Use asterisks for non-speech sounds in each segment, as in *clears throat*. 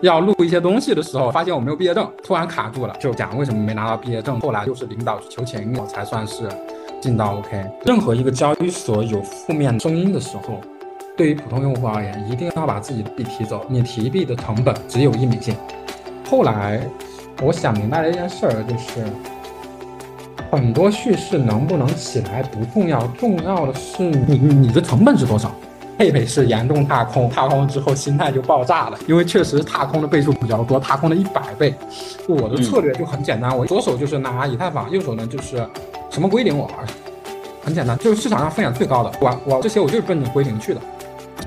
要录一些东西的时候，发现我没有毕业证，突然卡住了，就讲为什么没拿到毕业证。后来又是领导去求情，我才算是进到 OK。任何一个交易所有负面声音的时候，对于普通用户而言，一定要把自己的币提走。你提币的成本只有一美金。后来我想明白了一件事儿，就是很多叙事能不能起来不重要，重要的是你你的成本是多少。佩佩是严重踏空，踏空之后心态就爆炸了，因为确实踏空的倍数比较多，踏空了一百倍。我的策略就很简单，我左手就是拿以太坊，右手呢就是什么归零我玩，很简单，就是市场上风险最高的，我我这些我就是奔着归零去的。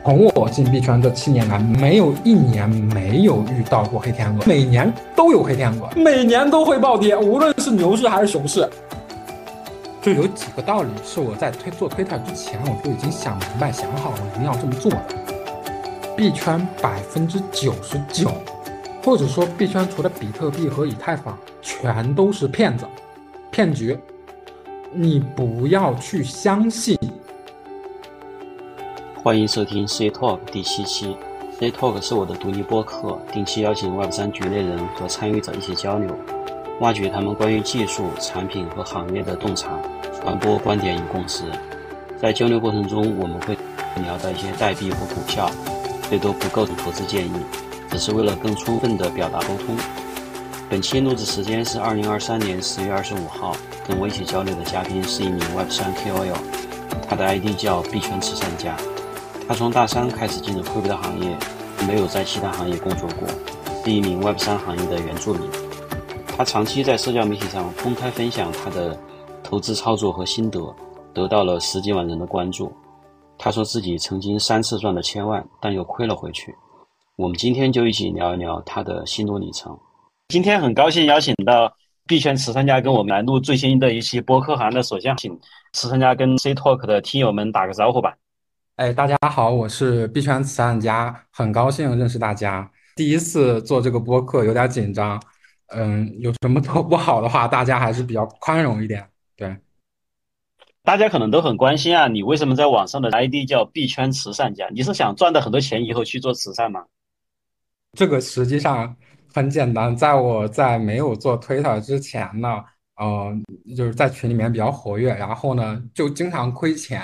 从我进币圈这七年来，没有一年没有遇到过黑天鹅，每年都有黑天鹅，每年都会暴跌，无论是牛市还是熊市。就有几个道理是我在推做推特之前我就已经想明白、想好我一定要这么做的。币圈百分之九十九，或者说币圈除了比特币和以太坊，全都是骗子、骗局。你不要去相信。欢迎收听 C Talk 第七期。C Talk 是我的独立播客，定期邀请 Web 三局内人和参与者一起交流。挖掘他们关于技术、产品和行业的洞察，传播观点与共识。在交流过程中，我们会聊到一些代币或股票，最多不构成投资建议，只是为了更充分的表达沟通。本期录制时间是二零二三年十月二十五号，跟我一起交流的嘉宾是一名 Web 三 KOL，他的 ID 叫币圈慈善家。他从大三开始进入科比的行业，没有在其他行业工作过，是一名 Web 三行业的原住民。他长期在社交媒体上公开分享他的投资操作和心得，得到了十几万人的关注。他说自己曾经三次赚了千万，但又亏了回去。我们今天就一起聊一聊他的心路历程。今天很高兴邀请到币圈慈善家跟我们来录最新的一期播客行的首先请慈善家跟 C Talk 的听友们打个招呼吧。哎，大家好，我是币圈慈善家，很高兴认识大家。第一次做这个播客，有点紧张。嗯，有什么做不好的话，大家还是比较宽容一点。对，大家可能都很关心啊，你为什么在网上的 ID 叫币圈慈善家？你是想赚到很多钱以后去做慈善吗？这个实际上很简单，在我在没有做 Twitter 之前呢，呃，就是在群里面比较活跃，然后呢就经常亏钱。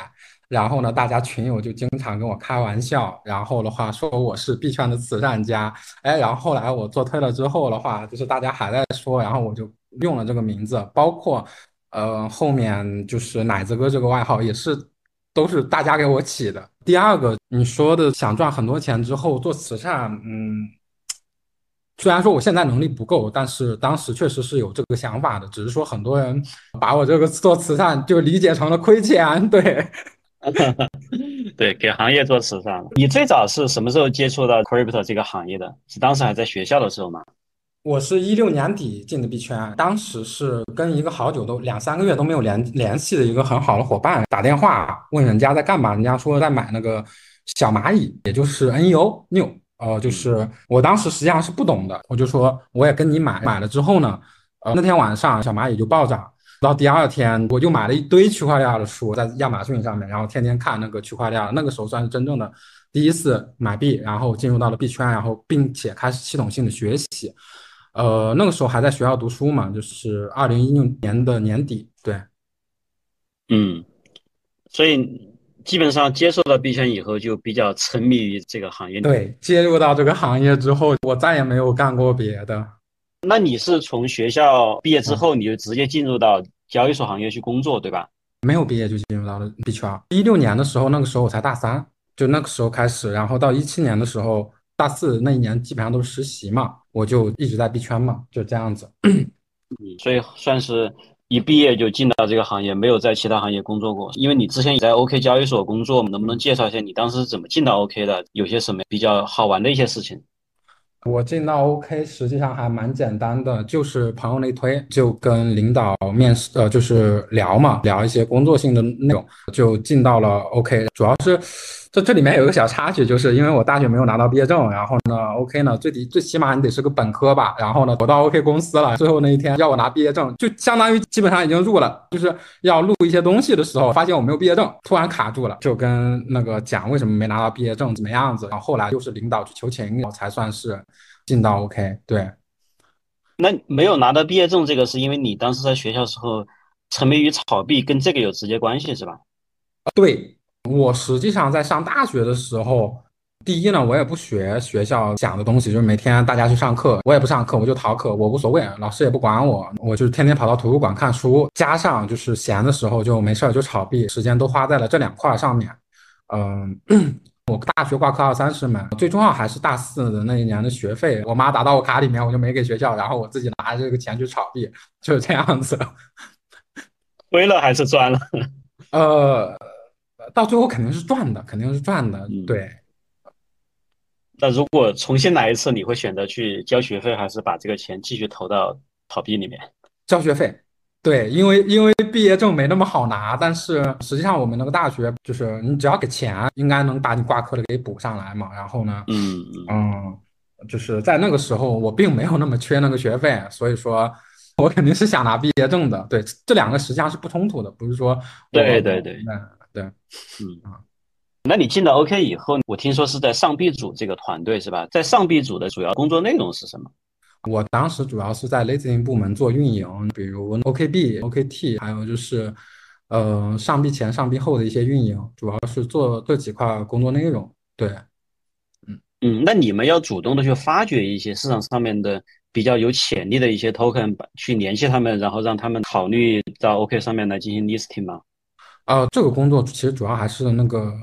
然后呢，大家群友就经常跟我开玩笑，然后的话说我是币圈的慈善家，哎，然后后来我做推了之后的话，就是大家还在说，然后我就用了这个名字，包括呃后面就是奶子哥这个外号也是都是大家给我起的。第二个你说的想赚很多钱之后做慈善，嗯，虽然说我现在能力不够，但是当时确实是有这个想法的，只是说很多人把我这个做慈善就理解成了亏钱，对。*laughs* 对，给行业做慈善。你最早是什么时候接触到 crypto 这个行业的？是当时还在学校的时候吗？我是一六年底进的币圈，当时是跟一个好久都两三个月都没有联联系的一个很好的伙伴打电话问人家在干嘛，人家说在买那个小蚂蚁，也就是 NEO New，呃，就是我当时实际上是不懂的，我就说我也跟你买，买了之后呢，呃，那天晚上小蚂蚁就暴涨。到第二天，我就买了一堆区块链的书，在亚马逊上面，然后天天看那个区块链。那个时候算是真正的第一次买币，然后进入到了币圈，然后并且开始系统性的学习。呃，那个时候还在学校读书嘛，就是二零一六年的年底。对，嗯，所以基本上接受到币圈以后，就比较沉迷于这个行业。对，接入到这个行业之后，我再也没有干过别的。那你是从学校毕业之后，你就直接进入到交易所行业去工作，对吧？没有毕业就进入到了币圈。一六年的时候，那个时候我才大三，就那个时候开始，然后到一七年的时候，大四那一年基本上都是实习嘛，我就一直在币圈嘛，就这样子。所以算是一毕业就进到这个行业，没有在其他行业工作过。因为你之前也在 OK 交易所工作，能不能介绍一下你当时怎么进到 OK 的？有些什么比较好玩的一些事情？我进到 OK，实际上还蛮简单的，就是朋友内推，就跟领导面试，呃，就是聊嘛，聊一些工作性的内容，就进到了 OK，主要是。这这里面有一个小插曲，就是因为我大学没有拿到毕业证，然后呢，OK 呢，最低最起码你得是个本科吧，然后呢，我到 OK 公司了，最后那一天要我拿毕业证，就相当于基本上已经入了，就是要录一些东西的时候，发现我没有毕业证，突然卡住了，就跟那个讲为什么没拿到毕业证怎么样子，然后后来又是领导去求情，我才算是进到 OK。对，那没有拿到毕业证，这个是因为你当时在学校时候沉迷于炒币，跟这个有直接关系是吧？对我实际上在上大学的时候。第一呢，我也不学学校讲的东西，就是每天大家去上课，我也不上课，我就逃课，我无所谓，老师也不管我，我就天天跑到图书馆看书，加上就是闲的时候就没事儿就炒币，时间都花在了这两块上面。嗯，*clears throat* 我大学挂科二三十门，最重要还是大四的那一年的学费，我妈打到我卡里面，我就没给学校，然后我自己拿这个钱去炒币，就是这样子。*laughs* 亏了还是赚了？呃，到最后肯定是赚的，肯定是赚的，对。那如果重新来一次，你会选择去交学费，还是把这个钱继续投到炒币里面？交学费，对，因为因为毕业证没那么好拿，但是实际上我们那个大学就是你只要给钱，应该能把你挂科的给补上来嘛。然后呢，嗯嗯，就是在那个时候我并没有那么缺那个学费，所以说我肯定是想拿毕业证的。对，这两个实际上是不冲突的，不是说对对对，对，嗯啊。那你进到 OK 以后，我听说是在上币组这个团队是吧？在上币组的主要工作内容是什么？我当时主要是在 Lazy 部门做运营，比如 OKB、OKT，还有就是，呃，上币前、上币后的一些运营，主要是做这几块工作内容。对，嗯嗯，那你们要主动的去发掘一些市场上面的比较有潜力的一些 token，去联系他们，然后让他们考虑到 OK 上面来进行 listing 吗？呃，这个工作其实主要还是那个。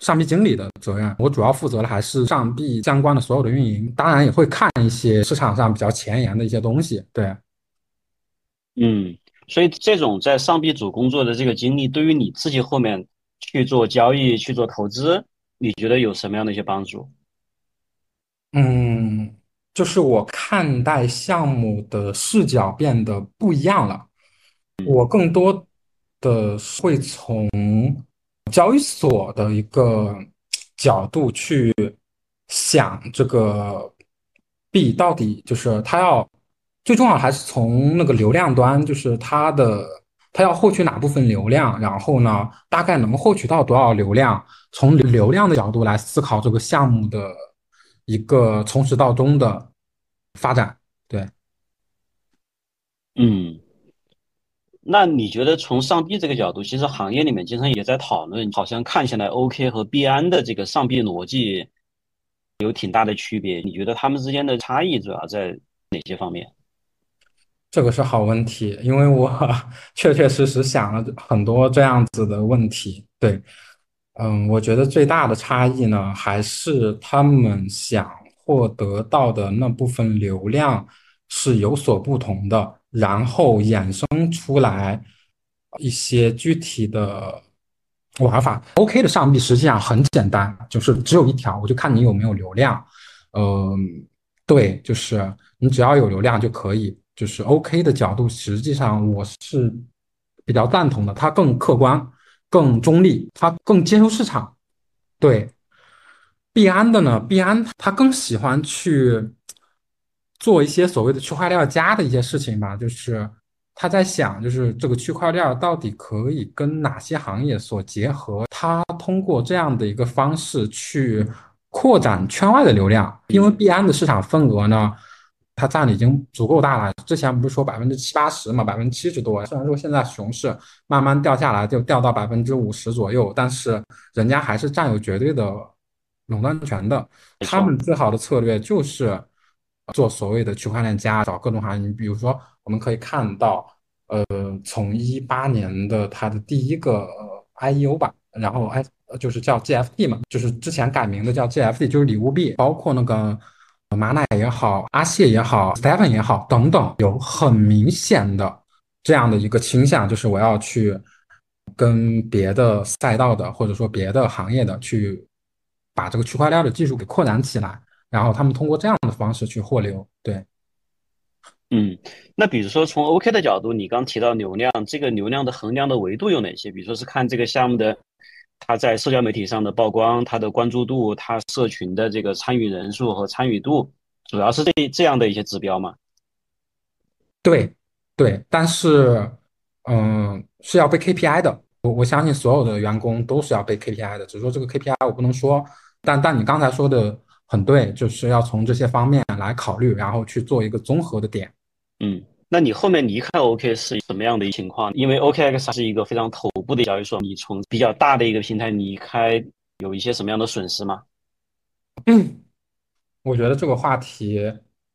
上臂经理的责任，我主要负责的还是上臂相关的所有的运营，当然也会看一些市场上比较前沿的一些东西。对，嗯，所以这种在上臂组工作的这个经历，对于你自己后面去做交易、去做投资，你觉得有什么样的一些帮助？嗯，就是我看待项目的视角变得不一样了，我更多的会从。交易所的一个角度去想这个币到底就是它要最重要还是从那个流量端，就是它的它要获取哪部分流量，然后呢大概能获取到多少流量，从流量的角度来思考这个项目的一个从始到终的发展。对，嗯。那你觉得从上币这个角度，其实行业里面经常也在讨论，好像看起来 OK 和币安的这个上币逻辑有挺大的区别。你觉得他们之间的差异主要在哪些方面？这个是好问题，因为我 *laughs* 确确实实想了很多这样子的问题。对，嗯，我觉得最大的差异呢，还是他们想获得到的那部分流量是有所不同的。然后衍生出来一些具体的玩法。OK 的上币实际上很简单，就是只有一条，我就看你有没有流量。嗯，对，就是你只要有流量就可以。就是 OK 的角度，实际上我是比较赞同的，它更客观、更中立，它更接受市场。对，币安的呢，币安它更喜欢去。做一些所谓的区块链加的一些事情吧，就是他在想，就是这个区块链到底可以跟哪些行业所结合？他通过这样的一个方式去扩展圈外的流量，因为币安的市场份额呢，它占的已经足够大了。之前不是说百分之七八十嘛，百分之七十多。虽然说现在熊市慢慢掉下来，就掉到百分之五十左右，但是人家还是占有绝对的垄断权的。他们最好的策略就是。做所谓的区块链加，找各种行业，你比如说，我们可以看到，呃，从一八年的它的第一个 I E O 吧，然后 I 就是叫 G F T 嘛，就是之前改名的叫 G F T，就是礼物币，包括那个马奶也好，阿谢也好，Stephen 也好等等，有很明显的这样的一个倾向，就是我要去跟别的赛道的或者说别的行业的去把这个区块链的技术给扩展起来。然后他们通过这样的方式去获流，对，嗯，那比如说从 OK 的角度，你刚提到流量，这个流量的衡量的维度有哪些？比如说是看这个项目的它在社交媒体上的曝光、它的关注度、它社群的这个参与人数和参与度，主要是这这样的一些指标吗？对，对，但是嗯，是要被 KPI 的。我我相信所有的员工都是要被 KPI 的，只是说这个 KPI 我不能说。但但你刚才说的。很对，就是要从这些方面来考虑，然后去做一个综合的点。嗯，那你后面离开 OK 是什么样的一情况？因为 OKX 是一个非常头部的交易所，你从比较大的一个平台离开，有一些什么样的损失吗？嗯，我觉得这个话题，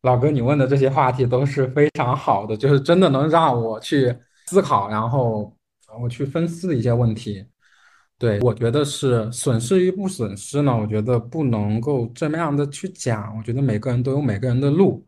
老哥，你问的这些话题都是非常好的，就是真的能让我去思考，然后我去分析的一些问题。对，我觉得是损失与不损失呢？我觉得不能够这么样的去讲。我觉得每个人都有每个人的路，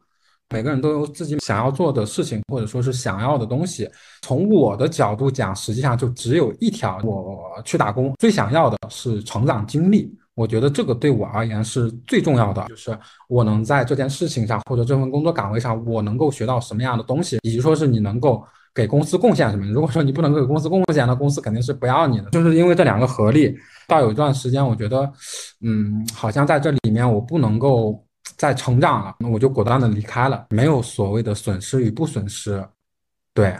每个人都有自己想要做的事情，或者说是想要的东西。从我的角度讲，实际上就只有一条：我去打工，最想要的是成长经历。我觉得这个对我而言是最重要的，就是我能在这件事情上或者这份工作岗位上，我能够学到什么样的东西，以及说是你能够。给公司贡献什么？如果说你不能给公司贡献，那公司肯定是不要你的。就是因为这两个合力，到有一段时间，我觉得，嗯，好像在这里面我不能够再成长了，那我就果断的离开了，没有所谓的损失与不损失。对，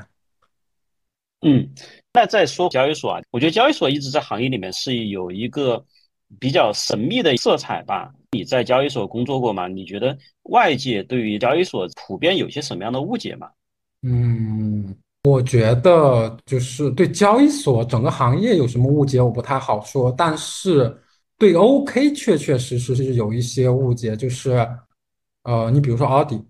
嗯，那再说交易所啊，我觉得交易所一直在行业里面是有一个比较神秘的色彩吧。你在交易所工作过吗？你觉得外界对于交易所普遍有些什么样的误解吗？嗯。我觉得就是对交易所整个行业有什么误解，我不太好说。但是对 OK 确确实实是有一些误解，就是呃，你比如说奥迪，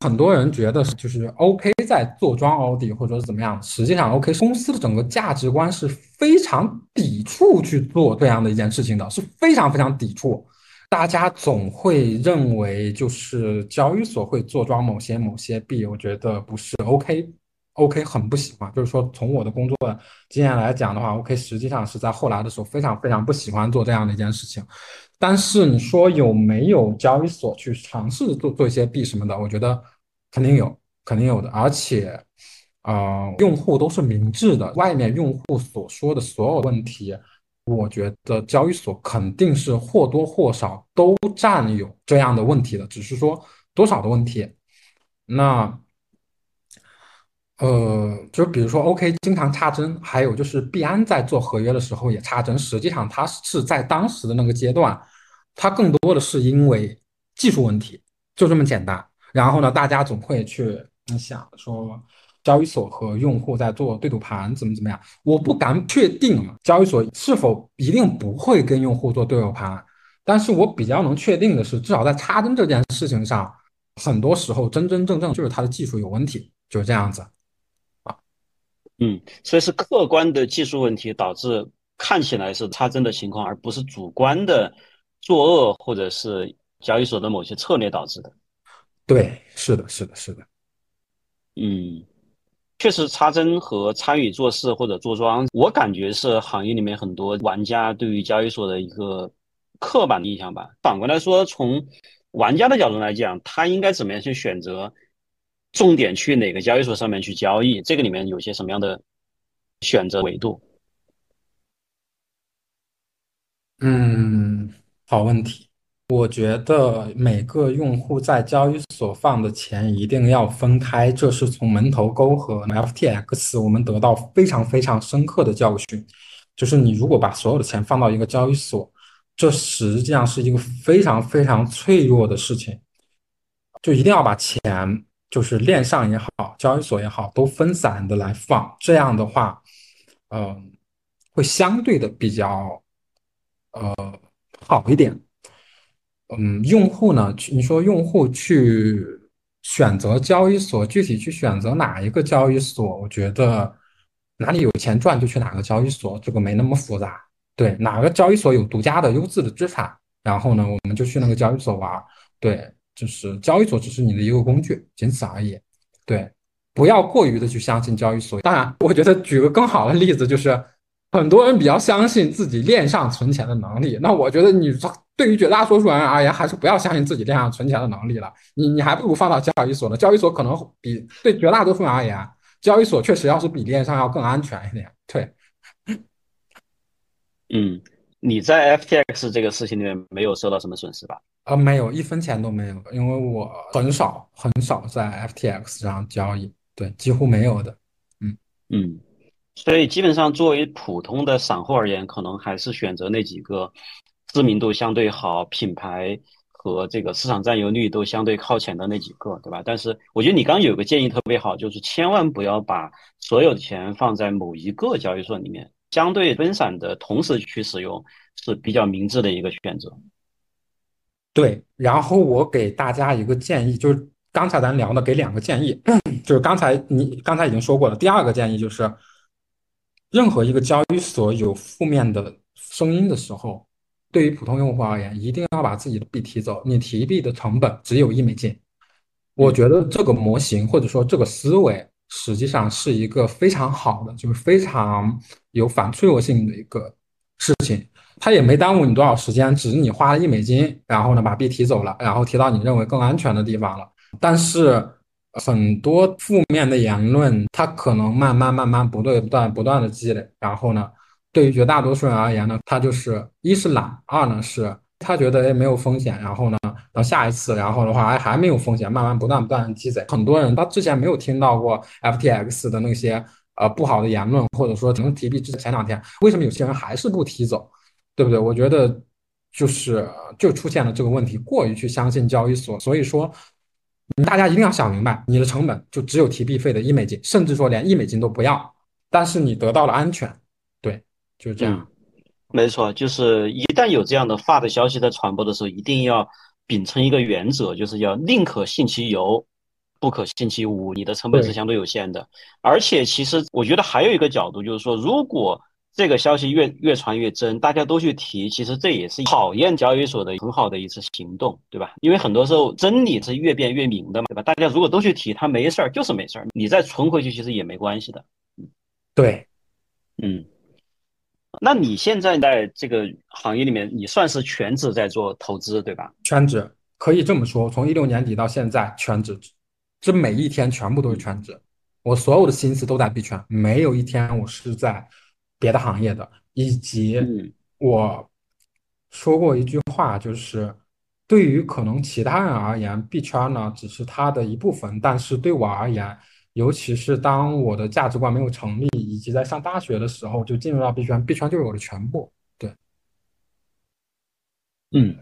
很多人觉得就是 OK 在坐庄奥迪或者是怎么样，实际上 OK 公司的整个价值观是非常抵触去做这样的一件事情的，是非常非常抵触。大家总会认为就是交易所会坐庄某些某些币，我觉得不是 OK。OK，很不喜欢，就是说从我的工作经验来讲的话，OK 实际上是在后来的时候非常非常不喜欢做这样的一件事情。但是你说有没有交易所去尝试做做一些币什么的？我觉得肯定有，肯定有的。而且，呃，用户都是明智的，外面用户所说的所有问题，我觉得交易所肯定是或多或少都占有这样的问题的，只是说多少的问题。那。呃，就比如说，OK 经常插针，还有就是币安在做合约的时候也插针。实际上，它是在当时的那个阶段，它更多的是因为技术问题，就这么简单。然后呢，大家总会去想说，交易所和用户在做对赌盘，怎么怎么样？我不敢确定交易所是否一定不会跟用户做对赌盘，但是我比较能确定的是，至少在插针这件事情上，很多时候真真正正就是它的技术有问题，就是这样子。嗯，所以是客观的技术问题导致看起来是插针的情况，而不是主观的作恶或者是交易所的某些策略导致的。对，是的，是的，是的。嗯，确实插针和参与做事或者做庄，我感觉是行业里面很多玩家对于交易所的一个刻板印象吧。反过来说，从玩家的角度来讲，他应该怎么样去选择？重点去哪个交易所上面去交易？这个里面有些什么样的选择维度？嗯，好问题。我觉得每个用户在交易所放的钱一定要分开，这是从门头沟和 FTX 我们得到非常非常深刻的教训。就是你如果把所有的钱放到一个交易所，这实际上是一个非常非常脆弱的事情，就一定要把钱。就是链上也好，交易所也好，都分散的来放，这样的话，嗯，会相对的比较，呃，好一点。嗯，用户呢，你说用户去选择交易所，具体去选择哪一个交易所，我觉得哪里有钱赚就去哪个交易所，这个没那么复杂。对，哪个交易所有独家的优质的资产，然后呢，我们就去那个交易所玩。对。就是交易所只是你的一个工具，仅此而已。对，不要过于的去相信交易所。当然，我觉得举个更好的例子，就是很多人比较相信自己链上存钱的能力。那我觉得你对于绝大多数人而言，还是不要相信自己链上存钱的能力了。你你还不如放到交易所呢。交易所可能比对绝大多数人而言，交易所确实要是比链上要更安全一点。对，*laughs* 嗯，你在 FTX 这个事情里面没有受到什么损失吧？啊，没有一分钱都没有，因为我很少很少在 FTX 上交易，对，几乎没有的。嗯嗯，所以基本上作为普通的散户而言，可能还是选择那几个知名度相对好、品牌和这个市场占有率都相对靠前的那几个，对吧？但是我觉得你刚刚有个建议特别好，就是千万不要把所有的钱放在某一个交易所里面，相对分散的同时去使用是比较明智的一个选择。对，然后我给大家一个建议，就是刚才咱聊的，给两个建议，就是刚才你刚才已经说过了。第二个建议就是，任何一个交易所有负面的声音的时候。对于普通用户而言，一定要把自己的币提走。你提币的成本只有一美金。我觉得这个模型或者说这个思维实际上是一个非常好的，就是非常有反脆弱性的一个事情。它也没耽误你多少时间，只是你花了一美金，然后呢把币提走了，然后提到你认为更安全的地方了。但是很多负面的言论，它可能慢慢慢慢不对不断不断的积累，然后呢？对于绝大多数人而言呢，他就是一是懒，二呢是他觉得哎没有风险，然后呢，到下一次，然后的话哎还没有风险，慢慢不断不断积累。很多人他之前没有听到过 FTX 的那些呃不好的言论，或者说只能提币之前两天，为什么有些人还是不提走，对不对？我觉得就是就出现了这个问题，过于去相信交易所，所以说大家一定要想明白，你的成本就只有提币费的一美金，甚至说连一美金都不要，但是你得到了安全。对就是这样，没错，就是一旦有这样的发的消息在传播的时候，一定要秉承一个原则，就是要宁可信其有，不可信其无。你的成本是相对有限的，而且其实我觉得还有一个角度，就是说，如果这个消息越越传越真，大家都去提，其实这也是考验交易所的很好的一次行动，对吧？因为很多时候真理是越辩越明的嘛，对吧？大家如果都去提，他没事儿就是没事儿，你再存回去其实也没关系的。对，嗯。那你现在在这个行业里面，你算是全职在做投资，对吧？全职可以这么说，从一六年底到现在，全职，这每一天全部都是全职。我所有的心思都在币圈，没有一天我是在别的行业的。以及我说过一句话，就是对于可能其他人而言，币圈呢只是他的一部分，但是对我而言。尤其是当我的价值观没有成立，以及在上大学的时候就进入到币圈，币圈就是我的全部。对，嗯，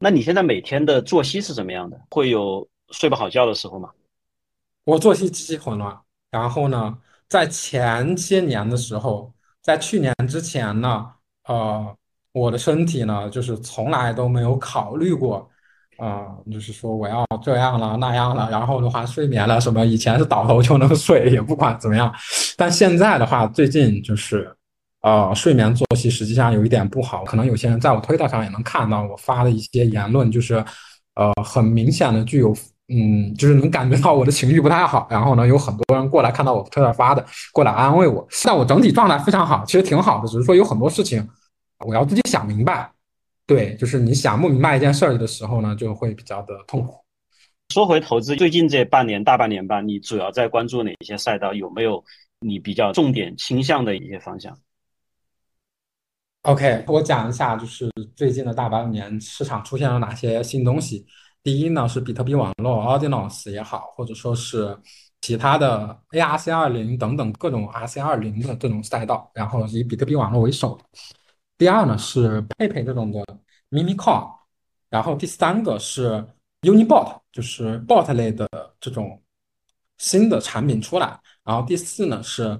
那你现在每天的作息是怎么样的？会有睡不好觉的时候吗？我作息极其混乱。然后呢，在前些年的时候，在去年之前呢，呃，我的身体呢，就是从来都没有考虑过。啊，就是说我要这样了那样了，然后的话睡眠了什么，以前是倒头就能睡，也不管怎么样。但现在的话，最近就是，呃，睡眠作息实际上有一点不好。可能有些人在我推特上也能看到我发的一些言论，就是，呃，很明显的具有，嗯，就是能感觉到我的情绪不太好。然后呢，有很多人过来看到我推特发的，过来安慰我。但我整体状态非常好，其实挺好的，只是说有很多事情，我要自己想明白。对，就是你想不明白一件事儿的时候呢，就会比较的痛苦。说回投资，最近这半年大半年吧，你主要在关注哪一些赛道？有没有你比较重点倾向的一些方向？OK，我讲一下，就是最近的大半年市场出现了哪些新东西。第一呢，是比特币网络 Ordinals 也好，或者说是其他的 ARC 二零等等各种 RC 二零的这种赛道，然后以比特币网络为首。第二呢是佩佩这种的 mini Core，然后第三个是 Unibot，就是 bot 类的这种新的产品出来，然后第四呢是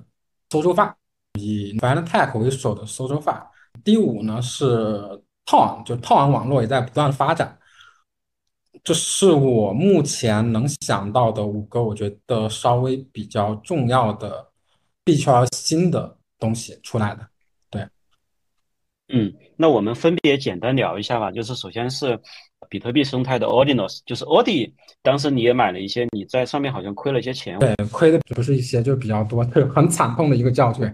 SocialFi，以 Fanatech 为首的 SocialFi，第五呢是套网，就套网网络也在不断发展，这是我目前能想到的五个我觉得稍微比较重要的币圈新的东西出来的。嗯，那我们分别简单聊一下吧。就是首先是比特币生态的 Ordinals，就是 Audi，当时你也买了一些，你在上面好像亏了一些钱。对，亏的不是一些，就比较多，*laughs* 是很惨痛的一个教训。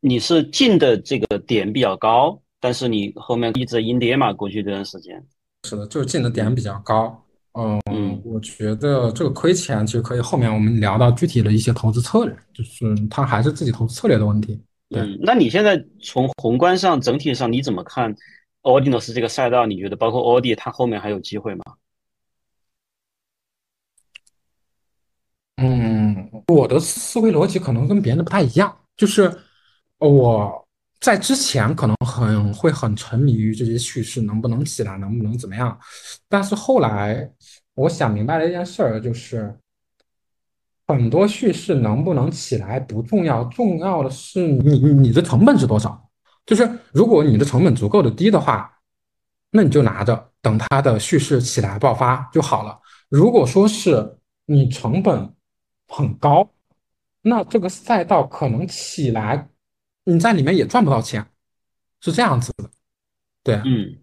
你是进的这个点比较高，但是你后面一直阴跌嘛，过去这段时间。是的，就是进的点比较高。嗯，我觉得这个亏钱其实可以后面我们聊到具体的一些投资策略，就是它还是自己投资策略的问题。嗯，那你现在从宏观上、整体上，你怎么看 Ordinals 这个赛道？你觉得包括 Audi 它后面还有机会吗？嗯，我的思维逻辑可能跟别人的不太一样，就是我在之前可能很会很沉迷于这些叙事能不能起来，能不能怎么样，但是后来我想明白了一件事儿，就是很多叙事能不能起来不重要，重要的是你你的成本是多少。就是如果你的成本足够的低的话，那你就拿着，等它的叙事起来爆发就好了。如果说是你成本很高，那这个赛道可能起来，你在里面也赚不到钱，是这样子的。对，嗯，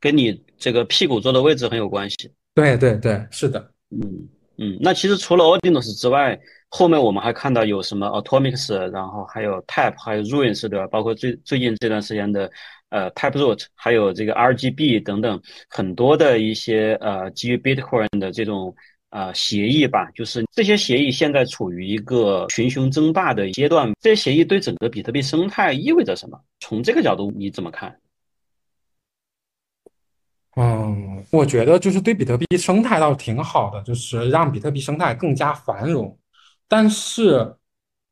跟你这个屁股坐的位置很有关系。对对对，是的。嗯嗯，那其实除了 Audinos 之外，后面我们还看到有什么 Atomics，然后还有 Type，还有 Ruins，对吧？包括最最近这段时间的呃 Typeroot，还有这个 RGB 等等很多的一些呃基于 Bitcoin 的这种呃协议吧。就是这些协议现在处于一个群雄争霸的阶段。这些协议对整个比特币生态意味着什么？从这个角度你怎么看？嗯，我觉得就是对比特币生态倒挺好的，就是让比特币生态更加繁荣。但是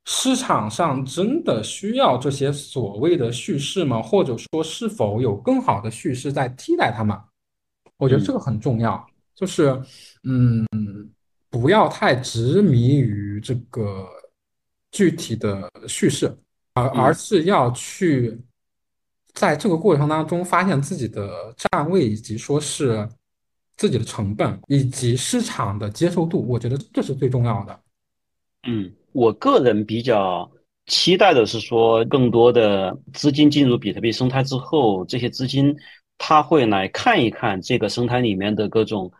市场上真的需要这些所谓的叙事吗？或者说是否有更好的叙事在替代它们？我觉得这个很重要。就是嗯，不要太执迷于这个具体的叙事，而而是要去在这个过程当中发现自己的站位，以及说是自己的成本以及市场的接受度。我觉得这是最重要的。嗯，我个人比较期待的是说，更多的资金进入比特币生态之后，这些资金他会来看一看这个生态里面的各种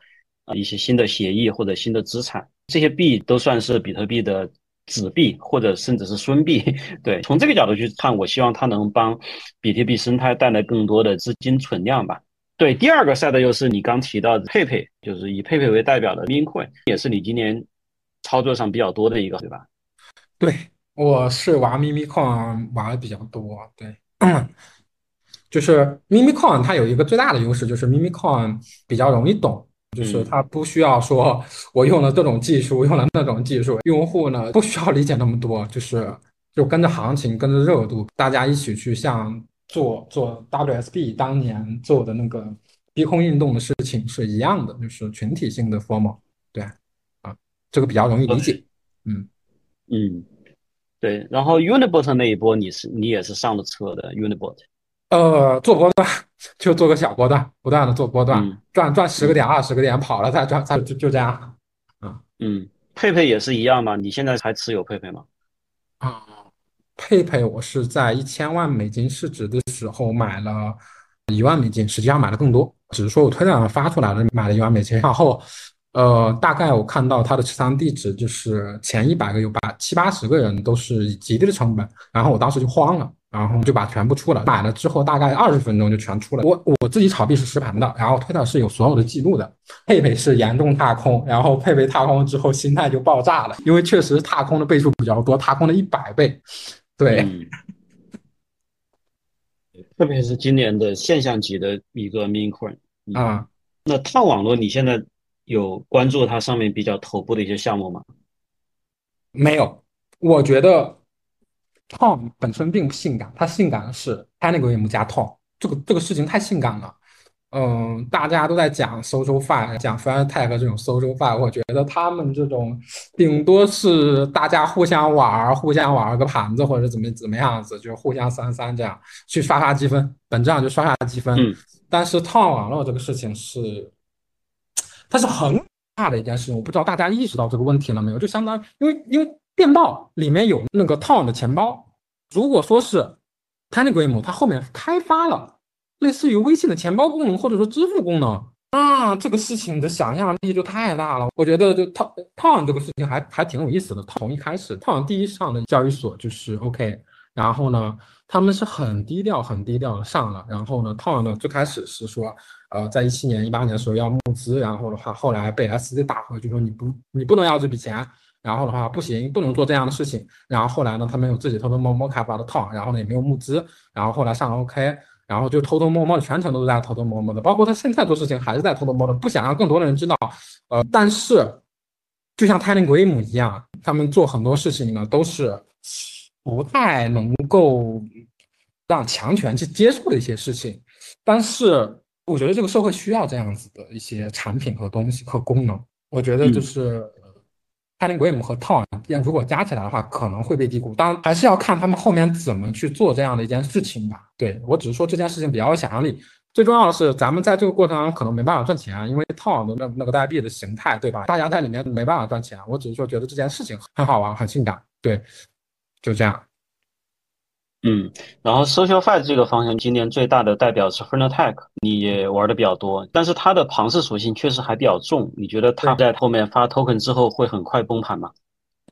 啊一些新的协议或者新的资产，这些币都算是比特币的子币或者甚至是孙币。*laughs* 对，从这个角度去看，我希望它能帮比特币生态带来更多的资金存量吧。对，第二个赛道又是你刚提到的佩佩，就是以佩佩为代表的 Mincoin，也是你今年。操作上比较多的一个，对吧？对，我是玩咪咪矿玩的比较多。对，就是咪咪矿它有一个最大的优势，就是咪咪矿比较容易懂，就是它不需要说我用了这种技术，用了那种技术，用户呢不需要理解那么多，就是就跟着行情，跟着热度，大家一起去像做做 WSB 当年做的那个逼空运动的事情是一样的，就是群体性的 formal。对啊。这个比较容易理解，嗯嗯，对。然后 Unibot 那一波，你是你也是上了车的 Unibot，呃，做波段就做个小波段，不断的做波段，赚赚十个点、二十个点，跑了再赚，再就就这样。嗯嗯，佩佩也是一样吗？你现在还持有佩佩吗？啊，佩佩我是在一千万美金市值的时候买了一万美金，实际上买的更多，只是说我推特上发出来了，买了一万美金，然后。呃，大概我看到它的持仓地址就是前一百个有八七八十个人都是以极低的成本，然后我当时就慌了，然后就把全部出了。买了之后大概二十分钟就全出了。我我自己炒币是实盘的，然后推特是有所有的记录的。佩佩是严重踏空，然后佩佩踏空之后心态就爆炸了，因为确实踏空的倍数比较多，踏空了一百倍。对，特别是今年的现象级的一个 meme coin 啊，那套网络你现在？有关注它上面比较头部的一些项目吗？没有，我觉得 Tom 本身并不性感，他性感的是 Telegram 加 Tom 这个这个事情太性感了。嗯，大家都在讲 social file，讲 file tag 这种 social file，我觉得他们这种顶多是大家互相玩，互相玩个盘子或者怎么怎么样子，就互相三三这样去刷刷积分，本质上就刷刷积分。但是 Tom 网络这个事情是。它是很大的一件事情，我不知道大家意识到这个问题了没有？就相当于，因为因为电报里面有那个 Tom 的钱包，如果说是 Telegram 它后面开发了类似于微信的钱包功能或者说支付功能啊，这个事情的想象力就太大了。我觉得就套套这个事情还还挺有意思的。从一开始，Tom 第一上的交易所就是 OK，然后呢，他们是很低调很低调的上了，然后呢，，Tom 呢最开始是说。呃，在一七年、一八年的时候要募资，然后的话，后来被 S C 打回，就说你不，你不能要这笔钱，然后的话不行，不能做这样的事情。然后后来呢，他们有自己偷偷摸摸开发的套，然后呢也没有募资，然后后来上了 OK，然后就偷偷摸摸的，全程都是在偷偷摸摸的，包括他现在做事情还是在偷偷摸的，不想让更多的人知道。呃，但是就像 Telegram 一样，他们做很多事情呢都是不太能够。让强权去接受的一些事情。但是我觉得这个社会需要这样子的一些产品和东西和功能。我觉得就是 Telegram 和 Tom 如果加起来的话，可能会被低估。当然还是要看他们后面怎么去做这样的一件事情吧。对我只是说这件事情比较有想象力。最重要的是，咱们在这个过程当中可能没办法赚钱，因为 TON 的那那个代币的形态，对吧？大家在里面没办法赚钱。我只是说觉得这件事情很好玩，很性感，对，就这样。嗯，然后 SocialFi 这个方向今年最大的代表是 Fnatic，你也玩的比较多，但是它的庞氏属性确实还比较重。你觉得它在后面发 token 之后会很快崩盘吗？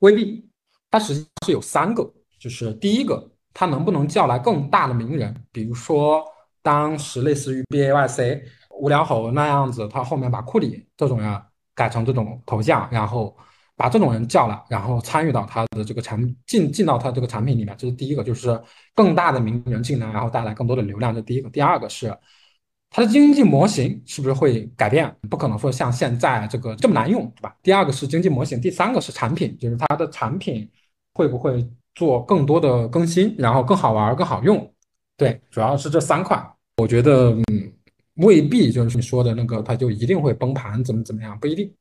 未必，它实际上是有三个，就是第一个，它能不能叫来更大的名人，比如说。当时类似于 B A Y C 无聊猴那样子，它后面把库里这种呀改成这种头像，然后把这种人叫来，然后参与到他的这个产进进到他这个产品里面，这是第一个，就是更大的名人进来，然后带来更多的流量，这第一个。第二个是它的经济模型是不是会改变？不可能说像现在这个这么难用，对吧？第二个是经济模型，第三个是产品，就是它的产品会不会做更多的更新，然后更好玩、更好用？对，主要是这三块。我觉得，嗯，未必就是你说的那个，它就一定会崩盘，怎么怎么样，不一定。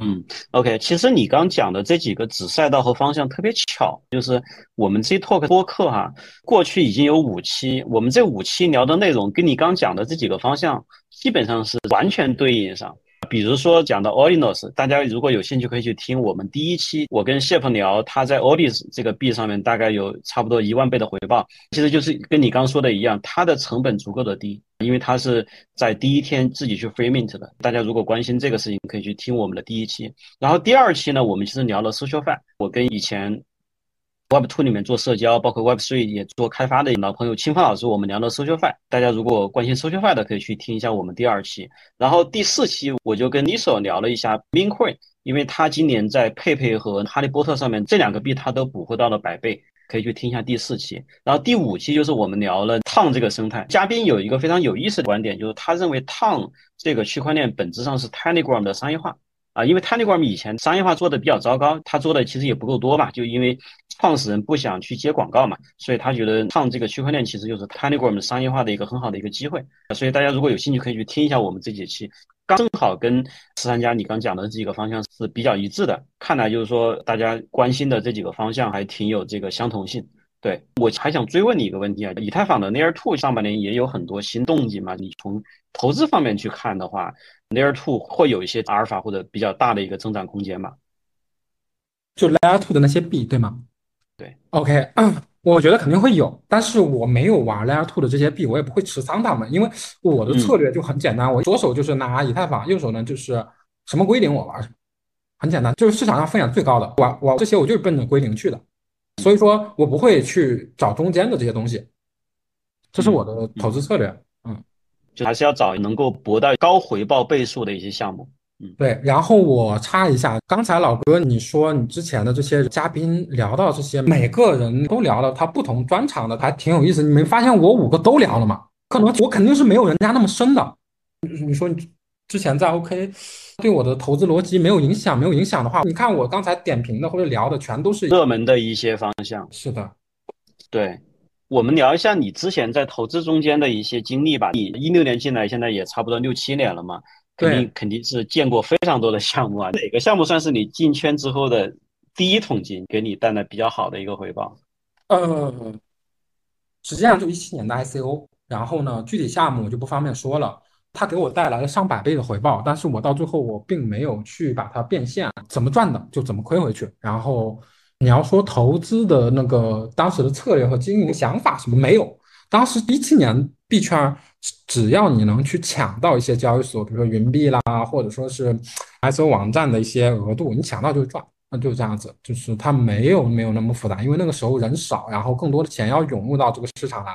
嗯，OK，其实你刚讲的这几个子赛道和方向特别巧，就是我们这 Talk 播客哈，过去已经有五期，我们这五期聊的内容跟你刚讲的这几个方向基本上是完全对应上。比如说讲到 o r i n o s 大家如果有兴趣可以去听我们第一期，我跟谢鹏聊，他在 o r i n o s 这个币上面大概有差不多一万倍的回报，其实就是跟你刚说的一样，它的成本足够的低，因为他是在第一天自己去 free mint 的。大家如果关心这个事情，可以去听我们的第一期。然后第二期呢，我们其实聊了 social fan，我跟以前。Web Two 里面做社交，包括 Web Three 也做开发的老朋友清风老师，我们聊了 SocialFi，大家如果关心 SocialFi 的，可以去听一下我们第二期。然后第四期我就跟 Niso 聊了一下 Mincoin，因为他今年在佩佩和哈利波特上面这两个币他都捕获到了百倍，可以去听一下第四期。然后第五期就是我们聊了烫这个生态，嘉宾有一个非常有意思的观点，就是他认为烫这个区块链本质上是 Telegram 的商业化。啊，因为 Telegram 以前商业化做的比较糟糕，他做的其实也不够多嘛，就因为创始人不想去接广告嘛，所以他觉得烫这个区块链其实就是 Telegram 商业化的一个很好的一个机会。所以大家如果有兴趣，可以去听一下我们这几期，刚正好跟十三家你刚讲的这几个方向是比较一致的。看来就是说大家关心的这几个方向还挺有这个相同性。对我还想追问你一个问题啊，以太坊的 Layer Two 上半年也有很多新动静嘛？你从投资方面去看的话，Layer Two 会有一些阿尔法或者比较大的一个增长空间吗？就 Layer Two 的那些币，对吗？对，OK，*coughs* 我觉得肯定会有，但是我没有玩 Layer Two 的这些币，我也不会持仓它们，因为我的策略就很简单，我左手就是拿以太坊，右手呢就是什么归零我玩什么，很简单，就是市场上风险最高的，我我这些我就是奔着归零去的。所以说我不会去找中间的这些东西，这是我的投资策略。嗯，就还是要找能够博到高回报倍数的一些项目。嗯，对。然后我插一下，刚才老哥你说你之前的这些嘉宾聊到这些，每个人都聊了他不同专长的，还挺有意思。你没发现我五个都聊了吗？可能我肯定是没有人家那么深的。你说你之前在 OK。对我的投资逻辑没有影响，没有影响的话，你看我刚才点评的或者聊的全都是热门的一些方向。是的，对，我们聊一下你之前在投资中间的一些经历吧。你一六年进来，现在也差不多六七年了嘛，肯定肯定是见过非常多的项目啊。哪个项目算是你进圈之后的第一桶金，给你带来比较好的一个回报？呃，实际上就一七年的 ICO，然后呢，具体项目我就不方便说了。它给我带来了上百倍的回报，但是我到最后我并没有去把它变现，怎么赚的就怎么亏回去。然后你要说投资的那个当时的策略和经营想法什么没有，当时一七年币圈只要你能去抢到一些交易所，比如说云币啦，或者说是 S O 网站的一些额度，你抢到就赚，那就这样子，就是它没有没有那么复杂，因为那个时候人少，然后更多的钱要涌入到这个市场来，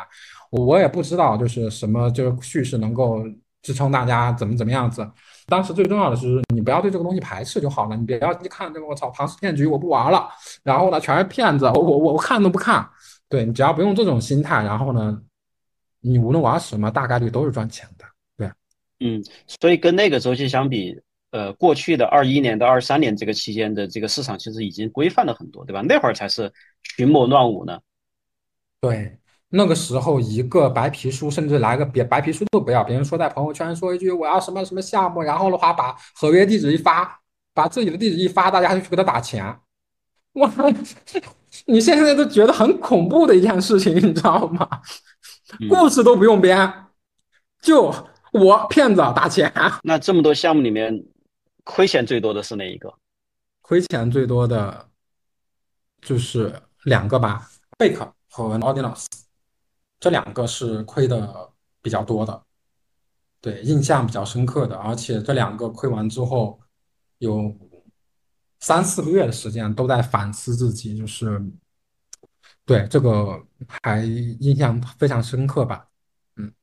我也不知道就是什么就是叙事能够。支撑大家怎么怎么样子？当时最重要的是你不要对这个东西排斥就好了。你不要一看这个我操庞氏骗局我不玩了，然后呢全是骗子，我我我看都不看。对你只要不用这种心态，然后呢，你无论玩什么大概率都是赚钱的。对，嗯，所以跟那个周期相比，呃，过去的二一年到二三年这个期间的这个市场其实已经规范了很多，对吧？那会儿才是群魔乱舞呢。对。那个时候一个白皮书，甚至来个别白皮书都不要，别人说在朋友圈说一句我要什么什么项目，然后的话把合约地址一发，把自己的地址一发，大家就去给他打钱。哇，*laughs* 你现在都觉得很恐怖的一件事情，你知道吗？故事都不用编，就我骗子打钱。那这么多项目里面，亏钱最多的是哪一个？亏钱最多的就是两个吧，贝壳和 Audinos，这两个是亏的比较多的，对，印象比较深刻的，而且这两个亏完之后有三四个月的时间都在反思自己，就是对这个还印象非常深刻吧。嗯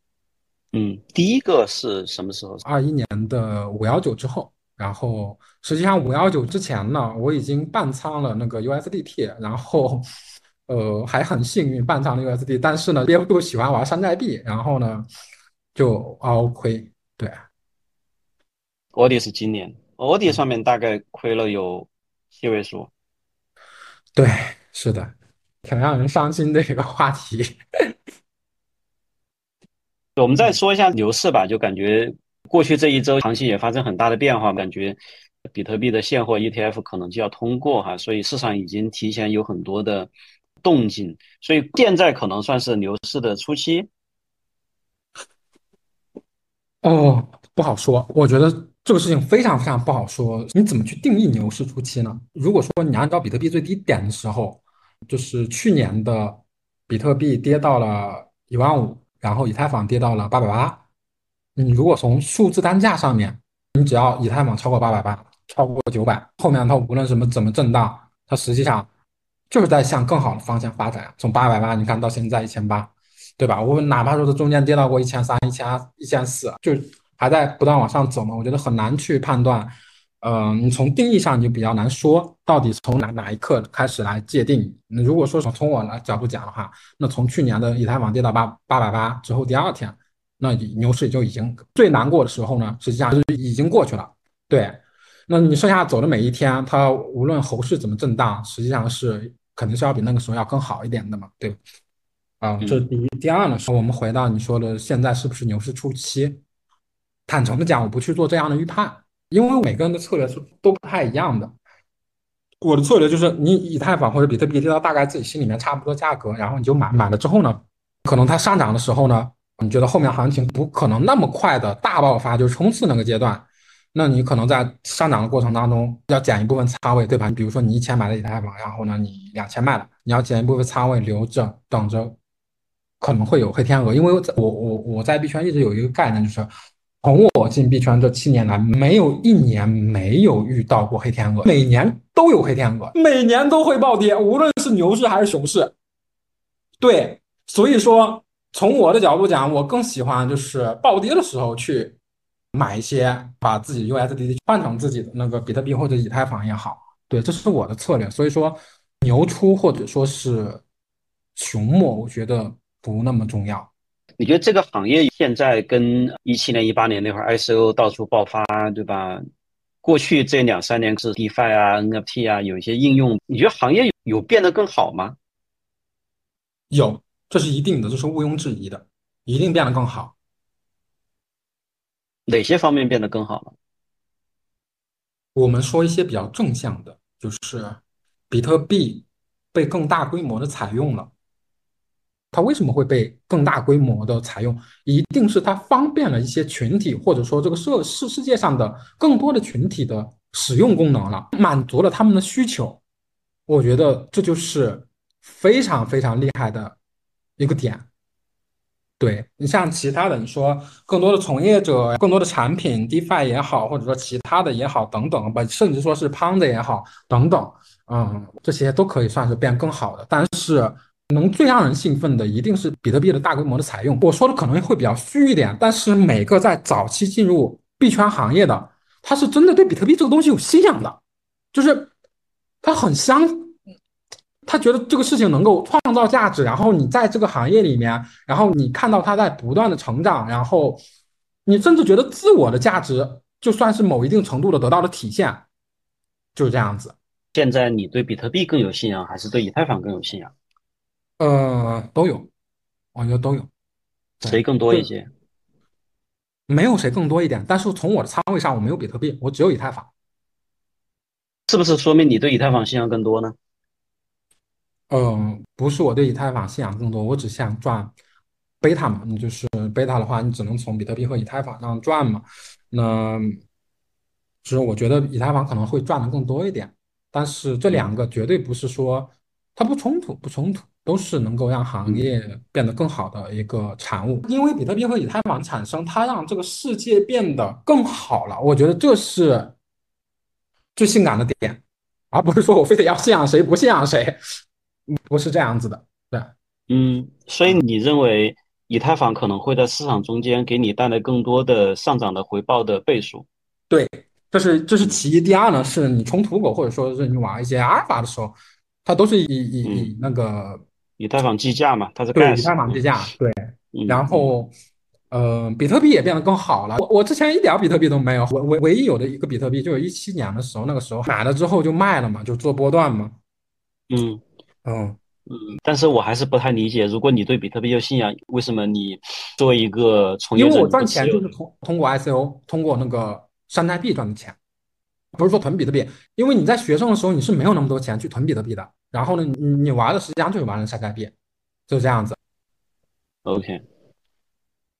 嗯，第一个是什么时候？二一年的五幺九之后。然后，实际上五幺九之前呢，我已经半仓了那个 USDT，然后，呃，还很幸运半仓了 USD，但是呢，憋不住喜欢玩山寨币，然后呢，就熬亏。对，奥迪是今年，奥迪上面大概亏了有七位数。对，是的，挺让人伤心的一个话题。*laughs* 我们再说一下牛市吧，就感觉。过去这一周，行情也发生很大的变化，感觉比特币的现货 ETF 可能就要通过哈，所以市场已经提前有很多的动静，所以现在可能算是牛市的初期。哦，不好说，我觉得这个事情非常非常不好说。你怎么去定义牛市初期呢？如果说你按照比特币最低点的时候，就是去年的比特币跌到了一万五，然后以太坊跌到了八百八。你如果从数字单价上面，你只要以太坊超过八百八，超过九百，后面它无论什么怎么震荡，它实际上就是在向更好的方向发展。从八百八你看到现在一千八，对吧？我哪怕说它中间跌到过一千三、一千二、一千四，就还在不断往上走嘛。我觉得很难去判断。嗯，你从定义上就比较难说，到底从哪哪一刻开始来界定。那如果说从我的角度讲的话，那从去年的以太坊跌到八八百八之后第二天。那牛市就已经最难过的时候呢，实际上是已经过去了。对，那你剩下走的每一天，它无论猴市怎么震荡，实际上是肯定是要比那个时候要更好一点的嘛，对啊，这是第一。第二呢，是我们回到你说的，现在是不是牛市初期？坦诚的讲，我不去做这样的预判，因为每个人的策略是都不太一样的。我的策略就是，你以太坊或者比特币跌到大概自己心里面差不多价格，然后你就买，买了之后呢，可能它上涨的时候呢。你觉得后面行情不可能那么快的大爆发，就是冲刺那个阶段，那你可能在上涨的过程当中要减一部分仓位，对吧？你比如说你一千买的以太坊，然后呢你两千卖了，你要减一部分仓位留着，等着可能会有黑天鹅。因为我我我在币圈一直有一个概念，就是从我我进币圈这七年来，没有一年没有遇到过黑天鹅，每年都有黑天鹅，每年都会暴跌，无论是牛市还是熊市。对，所以说。从我的角度讲，我更喜欢就是暴跌的时候去买一些，把自己 USDT 换成自己的那个比特币或者以太坊也好，对，这是我的策略。所以说牛出或者说是熊末，我觉得不那么重要。你觉得这个行业现在跟一七年、一八年那会儿 ICO 到处爆发，对吧？过去这两三年是 DeFi 啊、NFT 啊，有一些应用，你觉得行业有变得更好吗？有。这是一定的，这是毋庸置疑的，一定变得更好。哪些方面变得更好了？我们说一些比较正向的，就是比特币被更大规模的采用了。它为什么会被更大规模的采用？一定是它方便了一些群体，或者说这个社世世界上的更多的群体的使用功能了，满足了他们的需求。我觉得这就是非常非常厉害的。一个点，对你像其他的，你说更多的从业者、更多的产品，DeFi 也好，或者说其他的也好，等等吧，甚至说是 Pound 也好，等等，嗯，这些都可以算是变更好的。但是能最让人兴奋的，一定是比特币的大规模的采用。我说的可能会比较虚一点，但是每个在早期进入币圈行业的，他是真的对比特币这个东西有信仰的，就是他很相。他觉得这个事情能够创造价值，然后你在这个行业里面，然后你看到他在不断的成长，然后你甚至觉得自我的价值就算是某一定程度的得到了体现，就是这样子。现在你对比特币更有信仰，还是对以太坊更有信仰？呃，都有，我觉得都有。谁更多一些？没有谁更多一点，但是从我的仓位上，我没有比特币，我只有以太坊。是不是说明你对以太坊信仰更多呢？嗯，不是我对以太坊信仰更多，我只想赚贝塔嘛。你就是贝塔的话，你只能从比特币和以太坊上赚嘛。那就是我觉得以太坊可能会赚的更多一点，但是这两个绝对不是说它不冲突，不冲突，都是能够让行业变得更好的一个产物。因为比特币和以太坊产生，它让这个世界变得更好了。我觉得这是最性感的点，而不是说我非得要信仰谁不信仰谁，不是这样子的。对，嗯，所以你认为以太坊可能会在市场中间给你带来更多的上涨的回报的倍数？对。这是这是其一，第二呢，是你冲土狗或者说是你玩一些阿尔法的时候，它都是以以以那个以太坊计价嘛，它是对以太坊计价，对，然后呃，比特币也变得更好了。我我之前一点比特币都没有，我唯唯一有的一个比特币就是一七年的时候，那个时候买了之后就卖了嘛，就做波段嘛。嗯嗯嗯，但是我还是不太理解，如果你对比特币有信仰，为什么你作为一个从业者，因为我赚钱就是通通过 ICO，通过那个。山寨币赚的钱，不是说囤比特币，因为你在学生的时候你是没有那么多钱去囤比特币的。然后呢，你你玩的实际上就是玩的山寨币，就这样子。OK，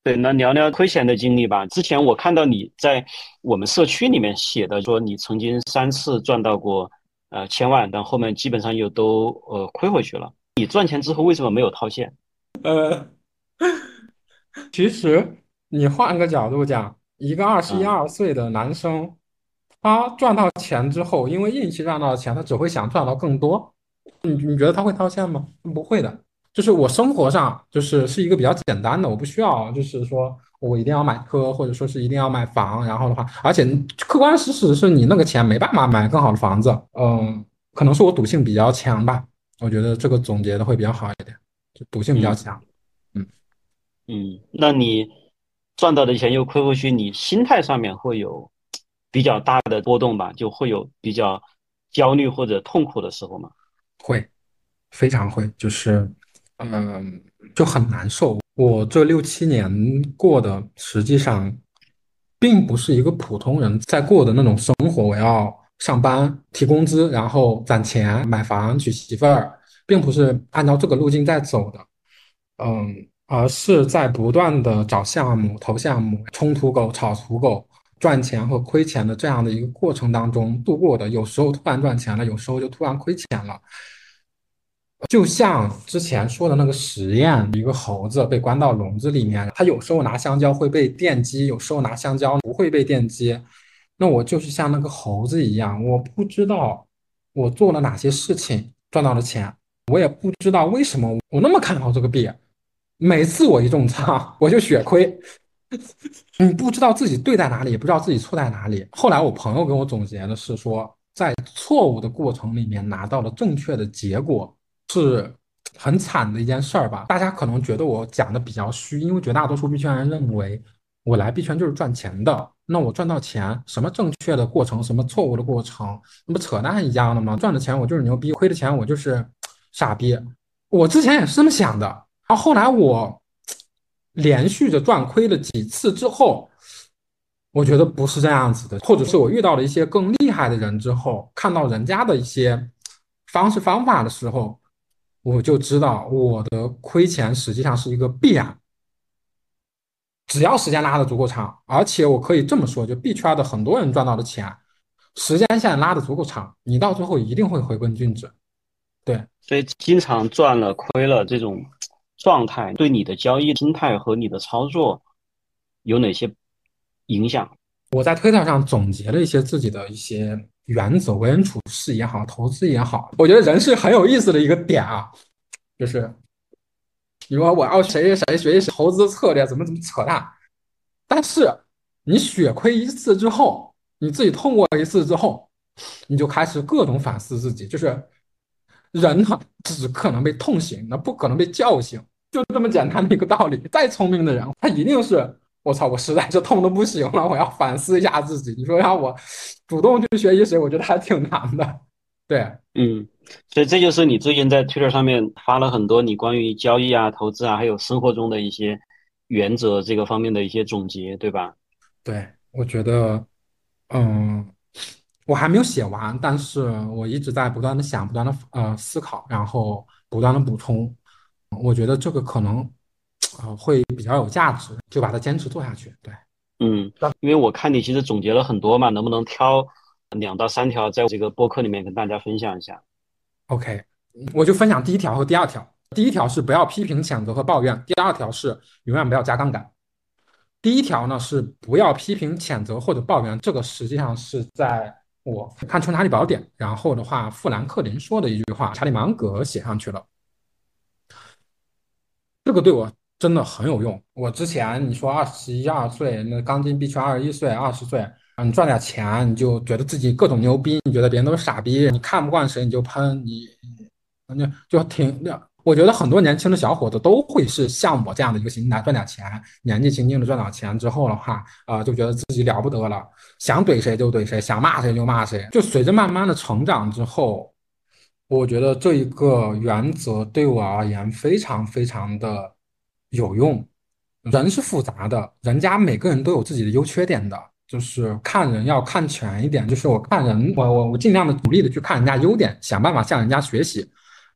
对，那聊聊亏钱的经历吧。之前我看到你在我们社区里面写的，说你曾经三次赚到过呃千万，但后面基本上又都呃亏回去了。你赚钱之后为什么没有套现？呃，*laughs* 其实你换个角度讲。一个二十一二岁的男生，他赚到钱之后，因为运气赚到钱，他只会想赚到更多。你你觉得他会套现吗？不会的。就是我生活上就是是一个比较简单的，我不需要就是说我一定要买车，或者说是一定要买房。然后的话，而且客观事实是你那个钱没办法买更好的房子。嗯，可能是我赌性比较强吧。我觉得这个总结的会比较好一点，就赌性比较强。嗯嗯，那你。赚到的钱又亏回去，你心态上面会有比较大的波动吧？就会有比较焦虑或者痛苦的时候吗？会，非常会，就是，嗯，就很难受。我这六七年过的，实际上并不是一个普通人在过的那种生活。我要上班提工资，然后攒钱买房娶媳妇儿，并不是按照这个路径在走的。嗯。而是在不断的找项目、投项目、冲土狗、炒土狗、赚钱和亏钱的这样的一个过程当中度过的。有时候突然赚钱了，有时候就突然亏钱了。就像之前说的那个实验，一个猴子被关到笼子里面，它有时候拿香蕉会被电击，有时候拿香蕉不会被电击。那我就是像那个猴子一样，我不知道我做了哪些事情赚到了钱，我也不知道为什么我那么看好这个币。每次我一重仓，我就血亏。*laughs* 你不知道自己对在哪里，也不知道自己错在哪里。后来我朋友跟我总结的是说，在错误的过程里面拿到了正确的结果，是很惨的一件事儿吧？大家可能觉得我讲的比较虚，因为绝大多数币圈人认为我来币圈就是赚钱的。那我赚到钱，什么正确的过程，什么错误的过程，那不扯淡一样的吗？赚的钱我就是牛逼，亏的钱我就是傻逼。我之前也是这么想的。然后后来我连续着赚亏了几次之后，我觉得不是这样子的，或者是我遇到了一些更厉害的人之后，看到人家的一些方式方法的时候，我就知道我的亏钱实际上是一个必然。只要时间拉的足够长，而且我可以这么说，就币圈的很多人赚到的钱，时间线拉的足够长，你到最后一定会回归均值。对，所以经常赚了亏了这种。状态对你的交易心态和你的操作有哪些影响？我在推特上总结了一些自己的一些原则，为人处事也好，投资也好，我觉得人是很有意思的一个点啊。就是你说我要谁谁谁学习投资策略，怎么怎么扯淡。但是你血亏一次之后，你自己痛过一次之后，你就开始各种反思自己。就是人呢，只可能被痛醒，那不可能被叫醒。就这么简单的一个道理，再聪明的人，他一定是我操，我实在是痛的不行了，我要反思一下自己。你说让我主动去学习谁，我觉得还挺难的。对，嗯所以这就是你最近在 Twitter 上面发了很多你关于交易啊、投资啊，还有生活中的一些原则这个方面的一些总结，对吧？对，我觉得，嗯，我还没有写完，但是我一直在不断的想，不断的呃思考，然后不断的补充。我觉得这个可能，呃，会比较有价值，就把它坚持做下去。对，嗯，因为我看你其实总结了很多嘛，能不能挑两到三条在这个播客里面跟大家分享一下？OK，我就分享第一条和第二条。第一条是不要批评、谴责和抱怨；第二条是永远不要加杠杆。第一条呢是不要批评、谴责或者抱怨，这个实际上是在我看《穷查理宝典》，然后的话，富兰克林说的一句话，查理芒格写上去了。这个对我真的很有用。我之前你说二十一二岁，那刚进币圈二十一岁、二十岁啊，你赚点钱你就觉得自己各种牛逼，你觉得别人都是傻逼，你看不惯谁你就喷，你就就挺那。我觉得很多年轻的小伙子都会是像我这样的一个心态，赚点钱，年纪轻轻的赚点钱之后的话，啊，就觉得自己了不得了，想怼谁就怼谁，想骂谁就骂谁。就随着慢慢的成长之后。我觉得这一个原则对我而言非常非常的有用。人是复杂的，人家每个人都有自己的优缺点的，就是看人要看全一点。就是我看人，我我我尽量的努力的去看人家优点，想办法向人家学习，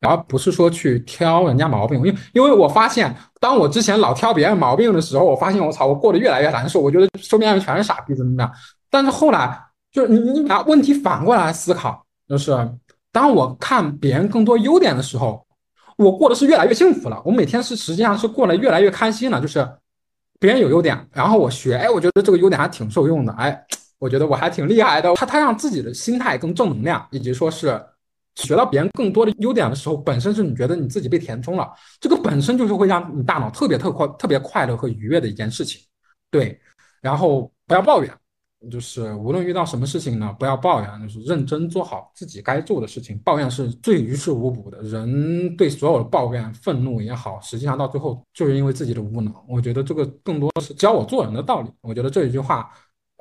而不是说去挑人家毛病。因为因为我发现，当我之前老挑别人毛病的时候，我发现我操，我过得越来越难受。我觉得身边人全是傻逼，怎么样？但是后来，就是你你把问题反过来思考，就是。当我看别人更多优点的时候，我过的是越来越幸福了。我每天是实际上是过得越来越开心了。就是别人有优点，然后我学，哎，我觉得这个优点还挺受用的，哎，我觉得我还挺厉害的。他他让自己的心态更正能量，以及说是学到别人更多的优点的时候，本身是你觉得你自己被填充了，这个本身就是会让你大脑特别特快、特别快乐和愉悦的一件事情。对，然后不要抱怨。就是无论遇到什么事情呢，不要抱怨，就是认真做好自己该做的事情。抱怨是最于事无补的。人对所有的抱怨、愤怒也好，实际上到最后就是因为自己的无能。我觉得这个更多是教我做人的道理。我觉得这一句话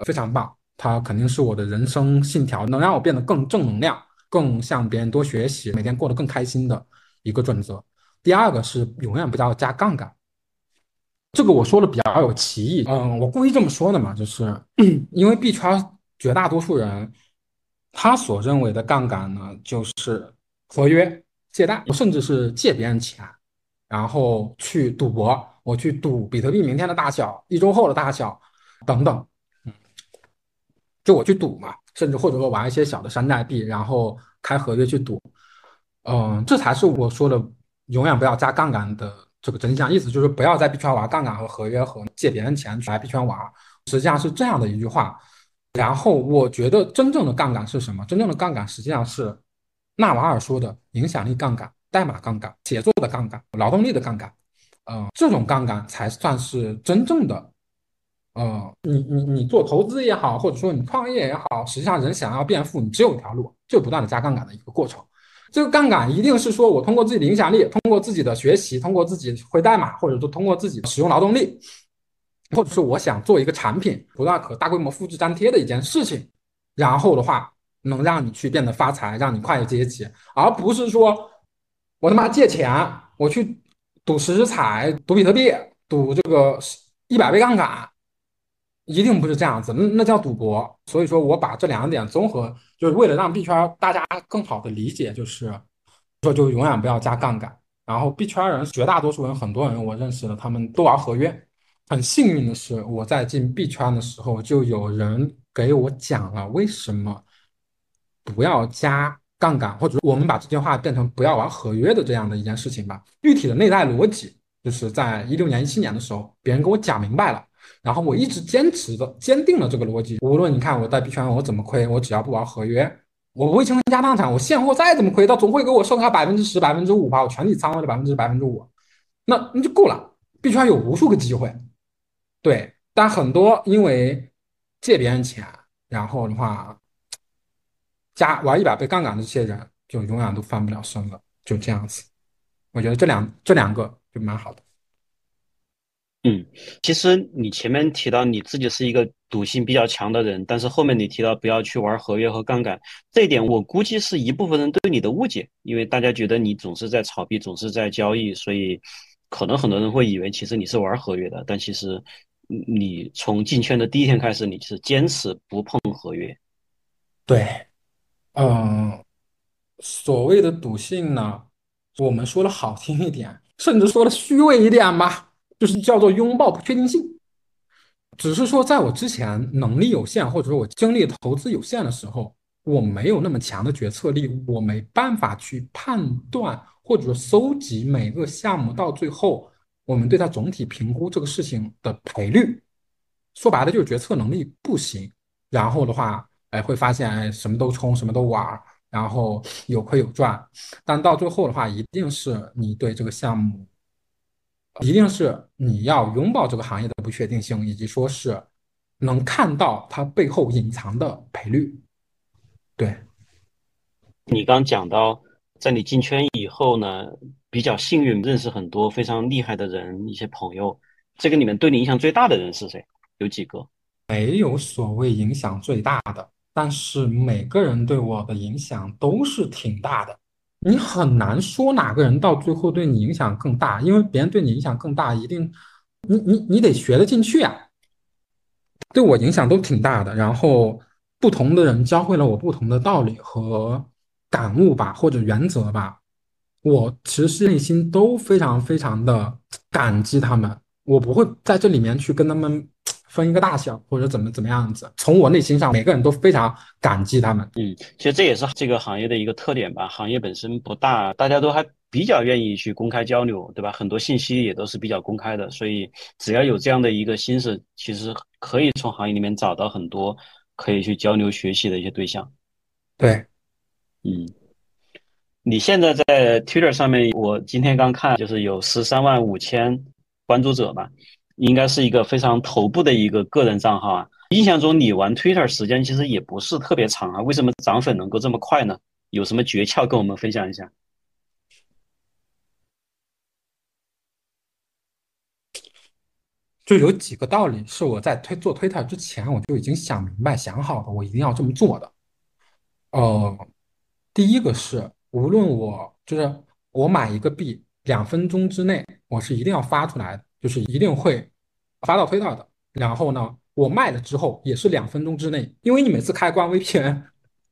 非常棒，它肯定是我的人生信条，能让我变得更正能量，更向别人多学习，每天过得更开心的一个准则。第二个是永远不要加杠杆。这个我说的比较有歧义，嗯，我故意这么说的嘛，就是 *clears throat* 因为币圈绝大多数人，他所认为的杠杆呢，就是合约借贷，甚至是借别人钱，然后去赌博，我去赌比特币明天的大小，一周后的大小，等等，嗯，就我去赌嘛，甚至或者说玩一些小的山寨币，然后开合约去赌，嗯，这才是我说的永远不要加杠杆的。这个真相意思就是不要在币圈玩杠杆和合约和借别人钱来币圈玩，实际上是这样的一句话。然后我觉得真正的杠杆是什么？真正的杠杆实际上是纳瓦尔说的影响力杠杆、代码杠杆、写作的杠杆、劳动力的杠杆。嗯，这种杠杆才算是真正的。呃，你你你做投资也好，或者说你创业也好，实际上人想要变富，你只有一条路，就不断的加杠杆的一个过程。这个杠杆一定是说，我通过自己的影响力，通过自己的学习，通过自己会代码，或者说通过自己使用劳动力，或者是我想做一个产品，不断可大规模复制粘贴的一件事情，然后的话能让你去变得发财，让你跨越阶级，而不是说我他妈借钱，我去赌十彩，赌比特币，赌这个一百倍杠杆。一定不是这样子，那那叫赌博。所以说我把这两点综合，就是为了让币圈大家更好的理解，就是说就永远不要加杠杆。然后币圈人绝大多数人，很多人我认识的，他们都玩合约。很幸运的是，我在进币圈的时候，就有人给我讲了为什么不要加杠杆，或者我们把这句话变成不要玩合约的这样的一件事情吧。具体的内在逻辑，就是在一六年、一七年的时候，别人给我讲明白了。然后我一直坚持的、坚定了这个逻辑。无论你看我在币圈我怎么亏，我只要不玩合约，我不会倾家荡产。我现货再怎么亏，它总会给我剩下百分之十、百分之五，吧我全体仓位的百分之百分之五，那那就够了。币圈有无数个机会，对，但很多因为借别人钱，然后的话加玩一百倍杠杆的这些人，就永远都翻不了身了。就这样子，我觉得这两这两个就蛮好的。嗯，其实你前面提到你自己是一个赌性比较强的人，但是后面你提到不要去玩合约和杠杆，这一点我估计是一部分人对你的误解，因为大家觉得你总是在炒币，总是在交易，所以可能很多人会以为其实你是玩合约的，但其实你从进圈的第一天开始，你是坚持不碰合约。对，嗯，所谓的赌性呢，我们说的好听一点，甚至说的虚伪一点吧。就是叫做拥抱不确定性，只是说在我之前能力有限，或者说我精力投资有限的时候，我没有那么强的决策力，我没办法去判断或者说搜集每个项目到最后我们对它总体评估这个事情的赔率。说白了就是决策能力不行，然后的话，哎，会发现哎什么都冲，什么都玩，然后有亏有赚，但到最后的话，一定是你对这个项目。一定是你要拥抱这个行业的不确定性，以及说是能看到它背后隐藏的赔率。对，你刚讲到，在你进圈以后呢，比较幸运认识很多非常厉害的人，一些朋友。这个里面对你影响最大的人是谁？有几个？没有所谓影响最大的，但是每个人对我的影响都是挺大的。你很难说哪个人到最后对你影响更大，因为别人对你影响更大，一定你你你得学得进去呀。对我影响都挺大的，然后不同的人教会了我不同的道理和感悟吧，或者原则吧。我其实内心都非常非常的感激他们，我不会在这里面去跟他们。分一个大小或者怎么怎么样子，从我内心上，每个人都非常感激他们。嗯，其实这也是这个行业的一个特点吧。行业本身不大，大家都还比较愿意去公开交流，对吧？很多信息也都是比较公开的，所以只要有这样的一个心思，其实可以从行业里面找到很多可以去交流学习的一些对象。对，嗯，你现在在 Twitter 上面，我今天刚看，就是有十三万五千关注者吧。应该是一个非常头部的一个个人账号啊！印象中你玩 Twitter 时间其实也不是特别长啊，为什么涨粉能够这么快呢？有什么诀窍跟我们分享一下？就有几个道理是我在推做 Twitter 之前我就已经想明白、想好了，我一定要这么做的。呃，第一个是，无论我就是我买一个币，两分钟之内我是一定要发出来的。就是一定会发到推特的，然后呢，我卖了之后也是两分钟之内，因为你每次开关 VPN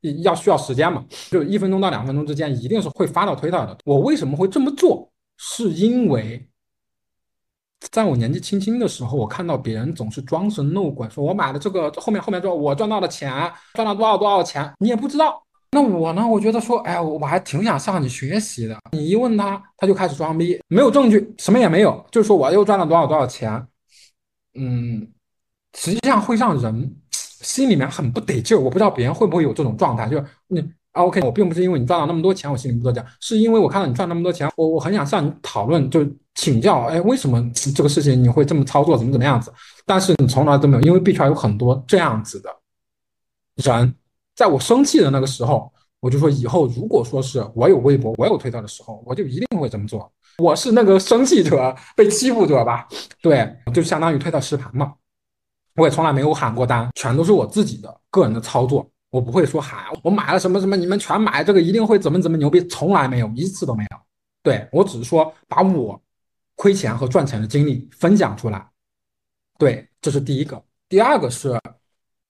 *laughs* 要需要时间嘛，就一分钟到两分钟之间一定是会发到推特的。我为什么会这么做？是因为在我年纪轻轻的时候，我看到别人总是装神弄鬼，说我买了这个后面后面之后我赚到了钱，赚了多少多少钱，你也不知道。那我呢？我觉得说，哎，我还挺想向你学习的。你一问他，他就开始装逼，没有证据，什么也没有，就是说我又赚了多少多少钱。嗯，实际上会让人心里面很不得劲儿。我不知道别人会不会有这种状态，就是你 OK，我并不是因为你赚了那么多钱，我心里不得劲，是因为我看到你赚那么多钱，我我很想向你讨论，就请教，哎，为什么这个事情你会这么操作，怎么怎么样子？但是你从来都没有，因为币圈有很多这样子的人。在我生气的那个时候，我就说以后如果说是我有微博、我有推特的时候，我就一定会这么做。我是那个生气者、被欺负者吧？对，就相当于推特实盘嘛。我也从来没有喊过单，全都是我自己的个人的操作。我不会说喊我买了什么什么，你们全买这个一定会怎么怎么牛逼，从来没有一次都没有。对我只是说把我亏钱和赚钱的经历分享出来。对，这是第一个。第二个是。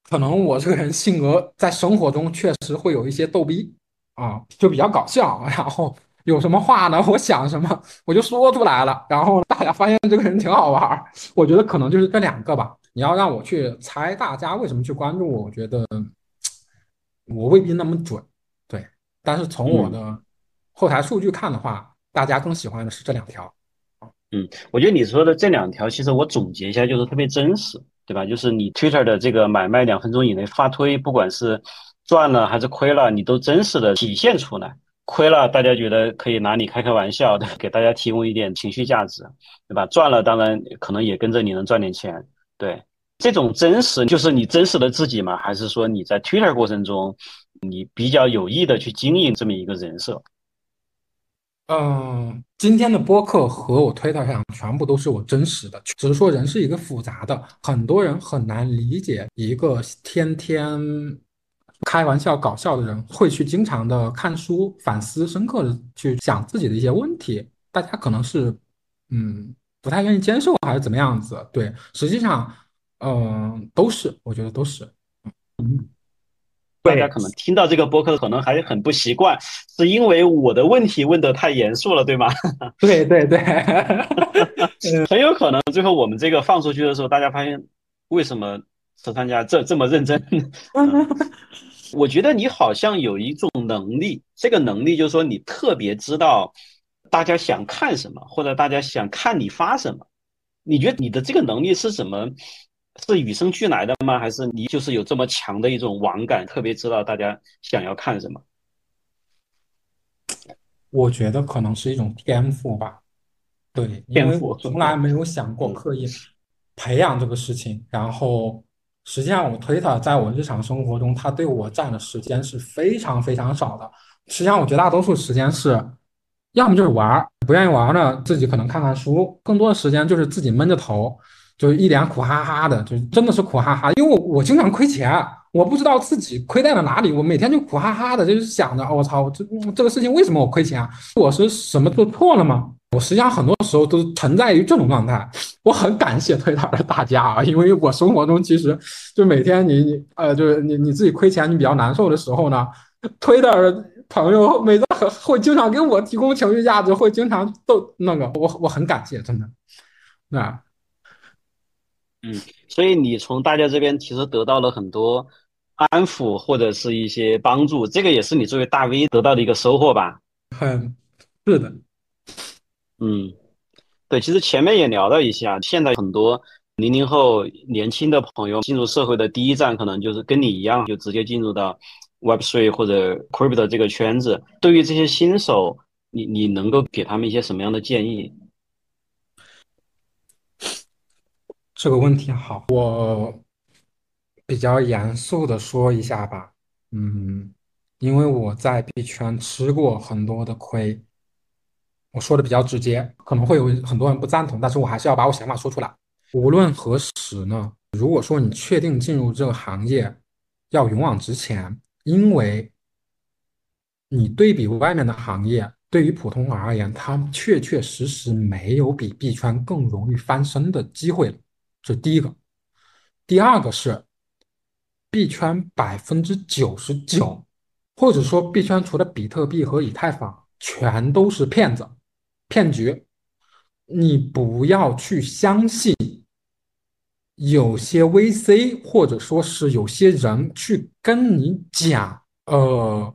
可能我这个人性格在生活中确实会有一些逗逼啊，就比较搞笑。*laughs* 然后有什么话呢？我想什么我就说出来了。然后大家发现这个人挺好玩我觉得可能就是这两个吧。你要让我去猜大家为什么去关注我，我觉得 *tsk* 我未必那么准。对，但是从我的后台数据看的话，大家更喜欢的是这两条。嗯，我觉得你说的这两条，其实我总结一下就是特别真实。对吧？就是你 Twitter 的这个买卖两分钟以内发推，不管是赚了还是亏了，你都真实的体现出来。亏了，大家觉得可以拿你开开玩笑，的，给大家提供一点情绪价值，对吧？赚了，当然可能也跟着你能赚点钱。对，这种真实就是你真实的自己吗？还是说你在 Twitter 过程中，你比较有意的去经营这么一个人设？嗯，今天的播客和我推特上全部都是我真实的，只是说人是一个复杂的，很多人很难理解一个天天开玩笑搞笑的人会去经常的看书反思，深刻的去想自己的一些问题，大家可能是嗯不太愿意接受还是怎么样子？对，实际上嗯都是，我觉得都是，嗯，对。大家可能听到这个播客可能还很不习惯，是因为我的问题问得太严肃了，对吗？*laughs* 对对对，*laughs* 很有可能最后我们这个放出去的时候，大家发现为什么石川家这这么认真？*laughs* 我觉得你好像有一种能力，这个能力就是说你特别知道大家想看什么，或者大家想看你发什么。你觉得你的这个能力是什么？是与生俱来的吗？还是你就是有这么强的一种网感，特别知道大家想要看什么？我觉得可能是一种天赋吧。对，因为我从来没有想过刻意培养这个事情。然后，实际上我推特在我日常生活中，它对我占的时间是非常非常少的。实际上，我绝大多数时间是，要么就是玩儿，不愿意玩呢，自己可能看看书。更多的时间就是自己闷着头，就一脸苦哈哈的，就真的是苦哈哈。因为我我经常亏钱，我不知道自己亏在了哪里，我每天就苦哈哈的，就是想着，我操，这这个事情为什么我亏钱啊？我是什么做错了吗？我实际上很多时候都存在于这种状态，我很感谢推特的大家啊，因为我生活中其实就每天你你呃就是你你自己亏钱你比较难受的时候呢，推特朋友每次会经常给我提供情绪价值，会经常都那个我我很感谢，真的，那嗯，所以你从大家这边其实得到了很多安抚或者是一些帮助，这个也是你作为大 V 得到的一个收获吧？很是的。嗯，对，其实前面也聊了一下，现在很多零零后年轻的朋友进入社会的第一站，可能就是跟你一样，就直接进入到 Web3 或者 Crypto 这个圈子。对于这些新手，你你能够给他们一些什么样的建议？这个问题好，我比较严肃的说一下吧。嗯，因为我在币圈吃过很多的亏。我说的比较直接，可能会有很多人不赞同，但是我还是要把我想法说出来。无论何时呢，如果说你确定进入这个行业，要勇往直前，因为你对比外面的行业，对于普通人而言，他确确实实没有比币圈更容易翻身的机会了。这第一个。第二个是，币圈百分之九十九，或者说币圈除了比特币和以太坊，全都是骗子。骗局，你不要去相信有些 VC 或者说是有些人去跟你讲，呃，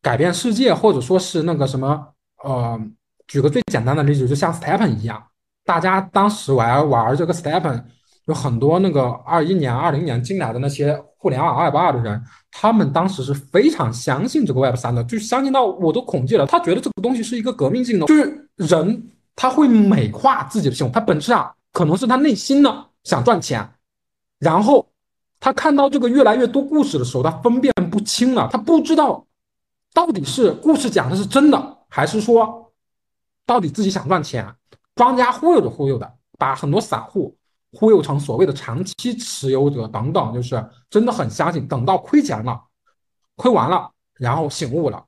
改变世界，或者说是那个什么，呃，举个最简单的例子，就像 Stepen 一样，大家当时玩玩这个 Stepen，有很多那个二一年、二零年进来的那些互联网二八二的人。他们当时是非常相信这个 Web 三的，就相信到我都恐惧了。他觉得这个东西是一个革命性的，就是人他会美化自己的系统，他本质上可能是他内心呢想赚钱，然后他看到这个越来越多故事的时候，他分辨不清了，他不知道到底是故事讲的是真的，还是说到底自己想赚钱，庄家忽悠着忽悠的，把很多散户。忽悠成所谓的长期持有者等等，就是真的很相信，等到亏钱了，亏完了，然后醒悟了，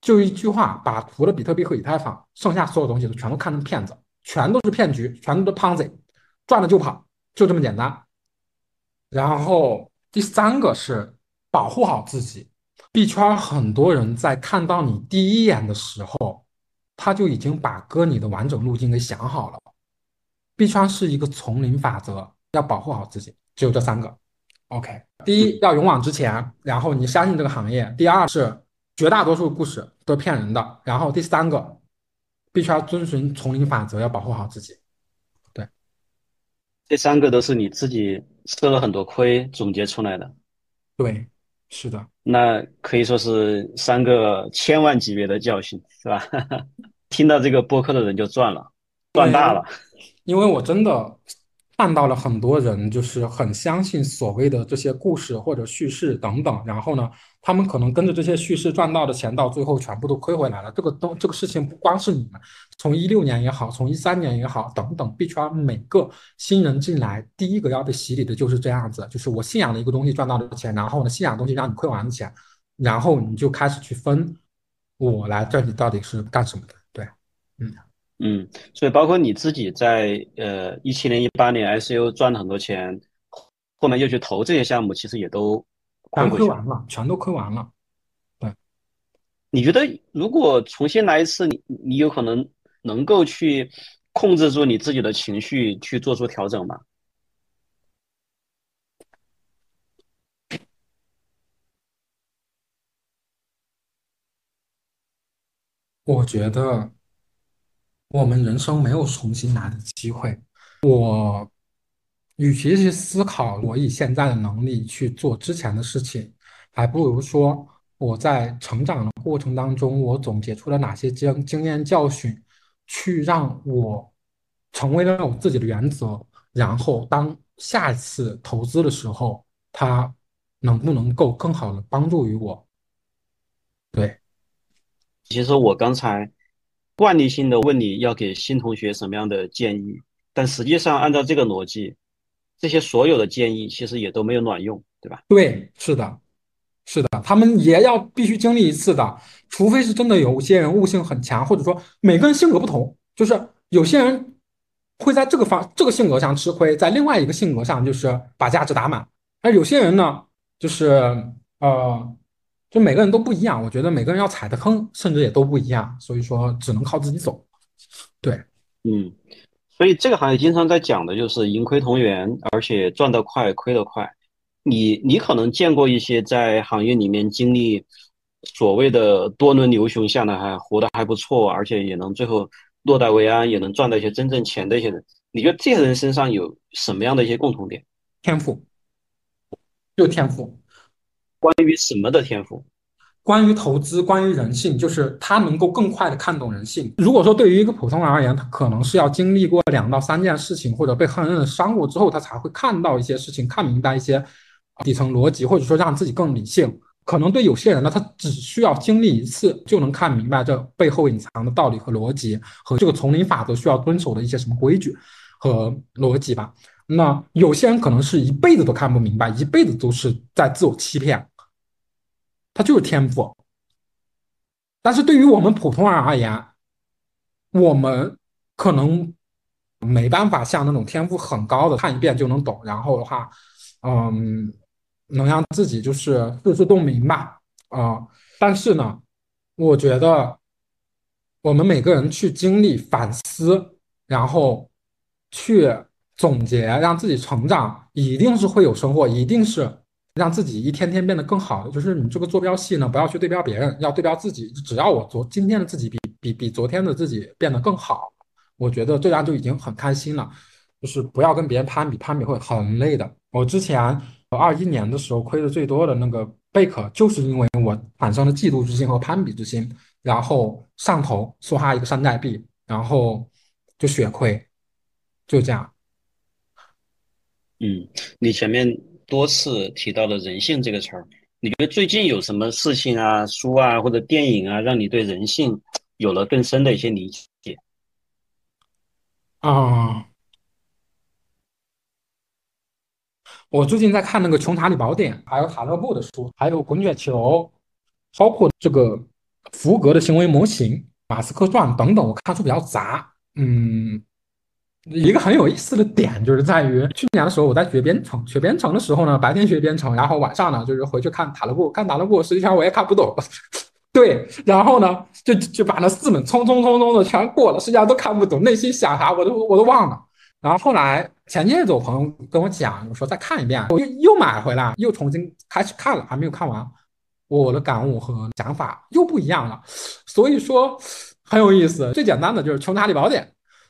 就一句话，把除了比特币和以太坊，剩下所有东西都全都看成骗子，全都是骗局，全都是 Ponzi，赚了就跑，就这么简单。然后第三个是保护好自己，币圈很多人在看到你第一眼的时候，他就已经把割你的完整路径给想好了。币圈是一个丛林法则，要保护好自己，只有这三个。OK，第一要勇往直前，然后你相信这个行业；第二是绝大多数故事都是骗人的；然后第三个，币圈遵循丛林法则，要保护好自己。对，这三个都是你自己吃了很多亏总结出来的。对，是的，那可以说是三个千万级别的教训，是吧？*laughs* 听到这个播客的人就赚了，赚大了。因为我真的看到了很多人就是很相信所谓的这些故事或者叙事等等，然后呢，他们可能跟着这些叙事赚到的钱，到最后全部都亏回来了。这个东这个事情不光是你们，从一六年也好，从一三年也好，等等，币圈每个新人进来，第一个要被洗礼的就是这样子，就是我信仰的一个东西赚到的钱，然后呢，信仰东西让你亏完的钱，然后你就开始去分，我来这里到底是干什么的？对，嗯。嗯，所以包括你自己在呃一七年、一八年 I C U 赚了很多钱，后面又去投这些项目，其实也都全亏完了，全都亏完了。对，你觉得如果重新来一次，你你有可能能够去控制住你自己的情绪，去做出调整吗？我觉得。我们人生没有重新来的机会。我与其去思考我以现在的能力去做之前的事情，还不如说我在成长的过程当中，我总结出了哪些经经验教训，去让我成为了我自己的原则。然后当下一次投资的时候，它能不能够更好的帮助于我？对，其实我刚才。惯例性的问你要给新同学什么样的建议，但实际上按照这个逻辑，这些所有的建议其实也都没有卵用，对吧？对，是的，是的，他们也要必须经历一次的，除非是真的有些人悟性很强，或者说每个人性格不同，就是有些人会在这个方这个性格上吃亏，在另外一个性格上就是把价值打满，而有些人呢，就是呃。就每个人都不一样，我觉得每个人要踩的坑甚至也都不一样，所以说只能靠自己走。对，嗯，所以这个行业经常在讲的就是盈亏同源，而且赚得快，亏得快。你你可能见过一些在行业里面经历所谓的多轮牛熊下来还活得还不错，而且也能最后落袋为安，也能赚到一些真正钱的一些人。你觉得这些人身上有什么样的一些共同点？天赋，就天赋。关于什么的天赋？关于投资，关于人性，就是他能够更快的看懂人性。如果说对于一个普通人而言，他可能是要经历过两到三件事情，或者被狠狠的伤过之后，他才会看到一些事情，看明白一些底层逻辑，或者说让自己更理性。可能对有些人呢，他只需要经历一次就能看明白这背后隐藏的道理和逻辑，和这个丛林法则需要遵守的一些什么规矩和逻辑吧。那有些人可能是一辈子都看不明白，一辈子都是在自我欺骗，他就是天赋。但是对于我们普通人而言，我们可能没办法像那种天赋很高的看一遍就能懂，然后的话，嗯，能让自己就是自知洞明吧，啊。但是呢，我觉得我们每个人去经历反思，然后去。总结让自己成长，一定是会有收获，一定是让自己一天天变得更好的。就是你这个坐标系呢，不要去对标别人，要对标自己。只要我昨今天的自己比比比昨天的自己变得更好，我觉得这样就已经很开心了。就是不要跟别人攀比，攀比会很累的。我之前我二一年的时候亏的最多的那个贝壳，就是因为我产生了嫉妒之心和攀比之心，然后上头梭哈一个山寨币，然后就血亏，就这样。嗯，你前面多次提到了人性这个词儿，你觉得最近有什么事情啊、书啊或者电影啊，让你对人性有了更深的一些理解？啊，我最近在看那个《穷查理宝典》，还有塔勒布的书，还有《滚雪球》，包括这个福格的行为模型、马斯克传等等，我看书比较杂，嗯。一个很有意思的点就是在于，去年的时候我在学编程，学编程的时候呢，白天学编程，然后晚上呢就是回去看塔勒布，看塔勒布，实际上我也看不懂，*laughs* 对，然后呢就就把那四本匆匆匆匆的全过了，实际上都看不懂，内心想啥我都我都忘了。然后后来前些日子我朋友跟我讲，我说再看一遍，我又又买回来，又重新开始看了，还没有看完，我的感悟和想法又不一样了，所以说很有意思。最简单的就是《穷查理宝典》。《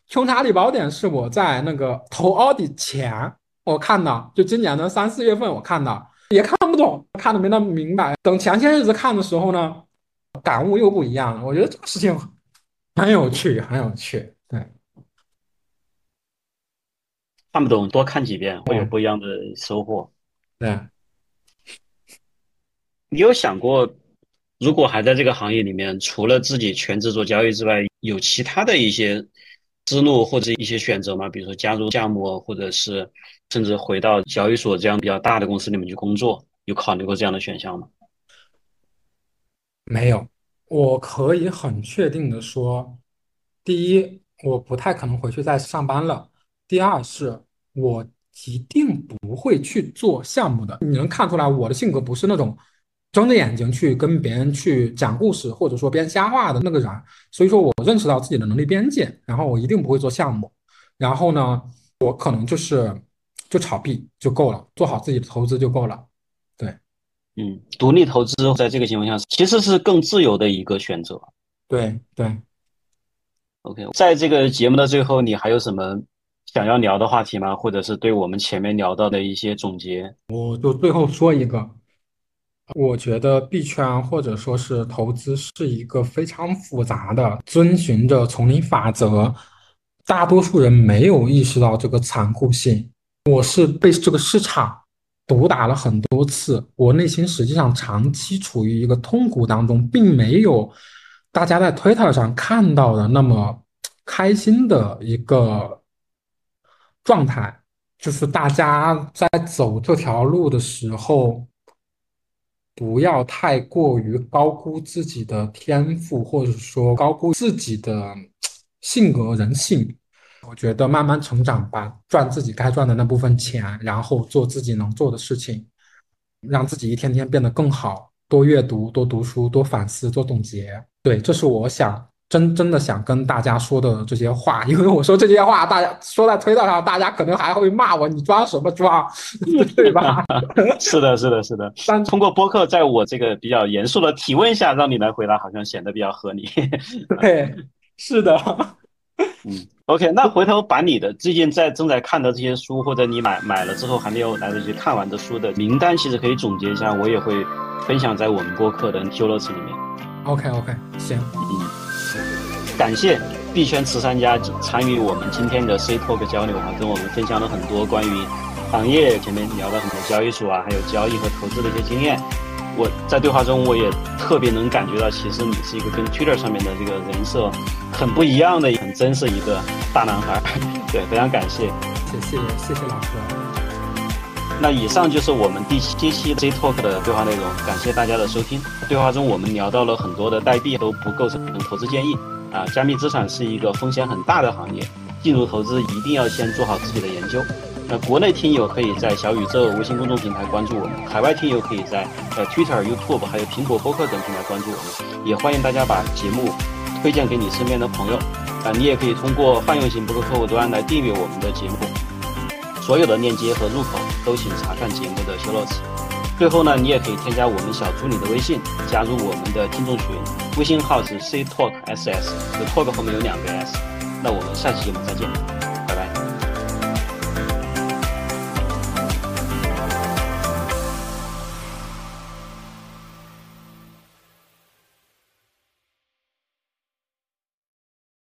穷查理宝典》是我在那个投奥迪前我看的，就今年的三四月份我看的，也看不懂，看的没那么明白。等前些日子看的时候呢，感悟又不一样了。我觉得这个事情很有趣，很有趣。对，看不懂多看几遍，会有不一样的收获。对，你有想过，如果还在这个行业里面，除了自己全职做交易之外，有其他的一些思路或者一些选择吗？比如说加入项目，或者是甚至回到交易所这样比较大的公司里面去工作，有考虑过这样的选项吗？没有，我可以很确定的说，第一，我不太可能回去再上班了；第二是，我一定不会去做项目的。你能看出来，我的性格不是那种睁着眼睛去跟别人去讲故事，或者说编瞎话的那个人。所以说我认识到自己的能力边界，然后我一定不会做项目。然后呢，我可能就是就炒币就够了，做好自己的投资就够了。对嗯，独立投资在这个情况下其实是更自由的一个选择。对对，OK，在这个节目的最后，你还有什么想要聊的话题吗？或者是对我们前面聊到的一些总结？我就最后说一个，我觉得币圈或者说是投资是一个非常复杂的，遵循着丛林法则，大多数人没有意识到这个残酷性。我是被这个市场。毒打了很多次，我内心实际上长期处于一个痛苦当中，并没有大家在 Twitter 上看到的那么开心的一个状态。就是大家在走这条路的时候，不要太过于高估自己的天赋，或者说高估自己的性格人性。我觉得慢慢成长吧，赚自己该赚的那部分钱，然后做自己能做的事情，让自己一天天变得更好。多阅读，多读书，多反思，多总结。对，这是我想真真的想跟大家说的这些话。因为我说这些话，大家说在推特上，大家可能还会骂我，你装什么装，*laughs* 对吧？*laughs* 是的，是的，是的。但通过播客，在我这个比较严肃的提问下，让你来回答，好像显得比较合理。*laughs* 对，是的。嗯，OK，那回头把你的最近在正在看的这些书，或者你买买了之后还没有来得及看完的书的名单，其实可以总结一下，我也会分享在我们播客的 show notes 里面。OK OK，行，嗯，感谢币圈慈善家参与我们今天的 C Talk 交流啊，跟我们分享了很多关于行业前面聊了很多交易所啊，还有交易和投资的一些经验。我在对话中，我也特别能感觉到，其实你是一个跟 Twitter 上面的这个人设很不一样的、很真实一个大男孩。对，非常感谢，谢谢谢谢老哥。那以上就是我们第七期 C Talk 的对话内容，感谢大家的收听。对话中我们聊到了很多的代币都不构成投资建议啊，加密资产是一个风险很大的行业，进入投资一定要先做好自己的研究。那国内听友可以在小宇宙微信公众平台关注我们，海外听友可以在呃 Twitter、YouTube 还有苹果播客等平台关注我们。也欢迎大家把节目推荐给你身边的朋友，啊，你也可以通过泛用型播客客户端来订阅我们的节目。所有的链接和入口都请查看节目的 show notes。最后呢，你也可以添加我们小助理的微信，加入我们的听众群，微信号是 C Talk SS，这 Talk 后面有两个 S。那我们下期节目再见。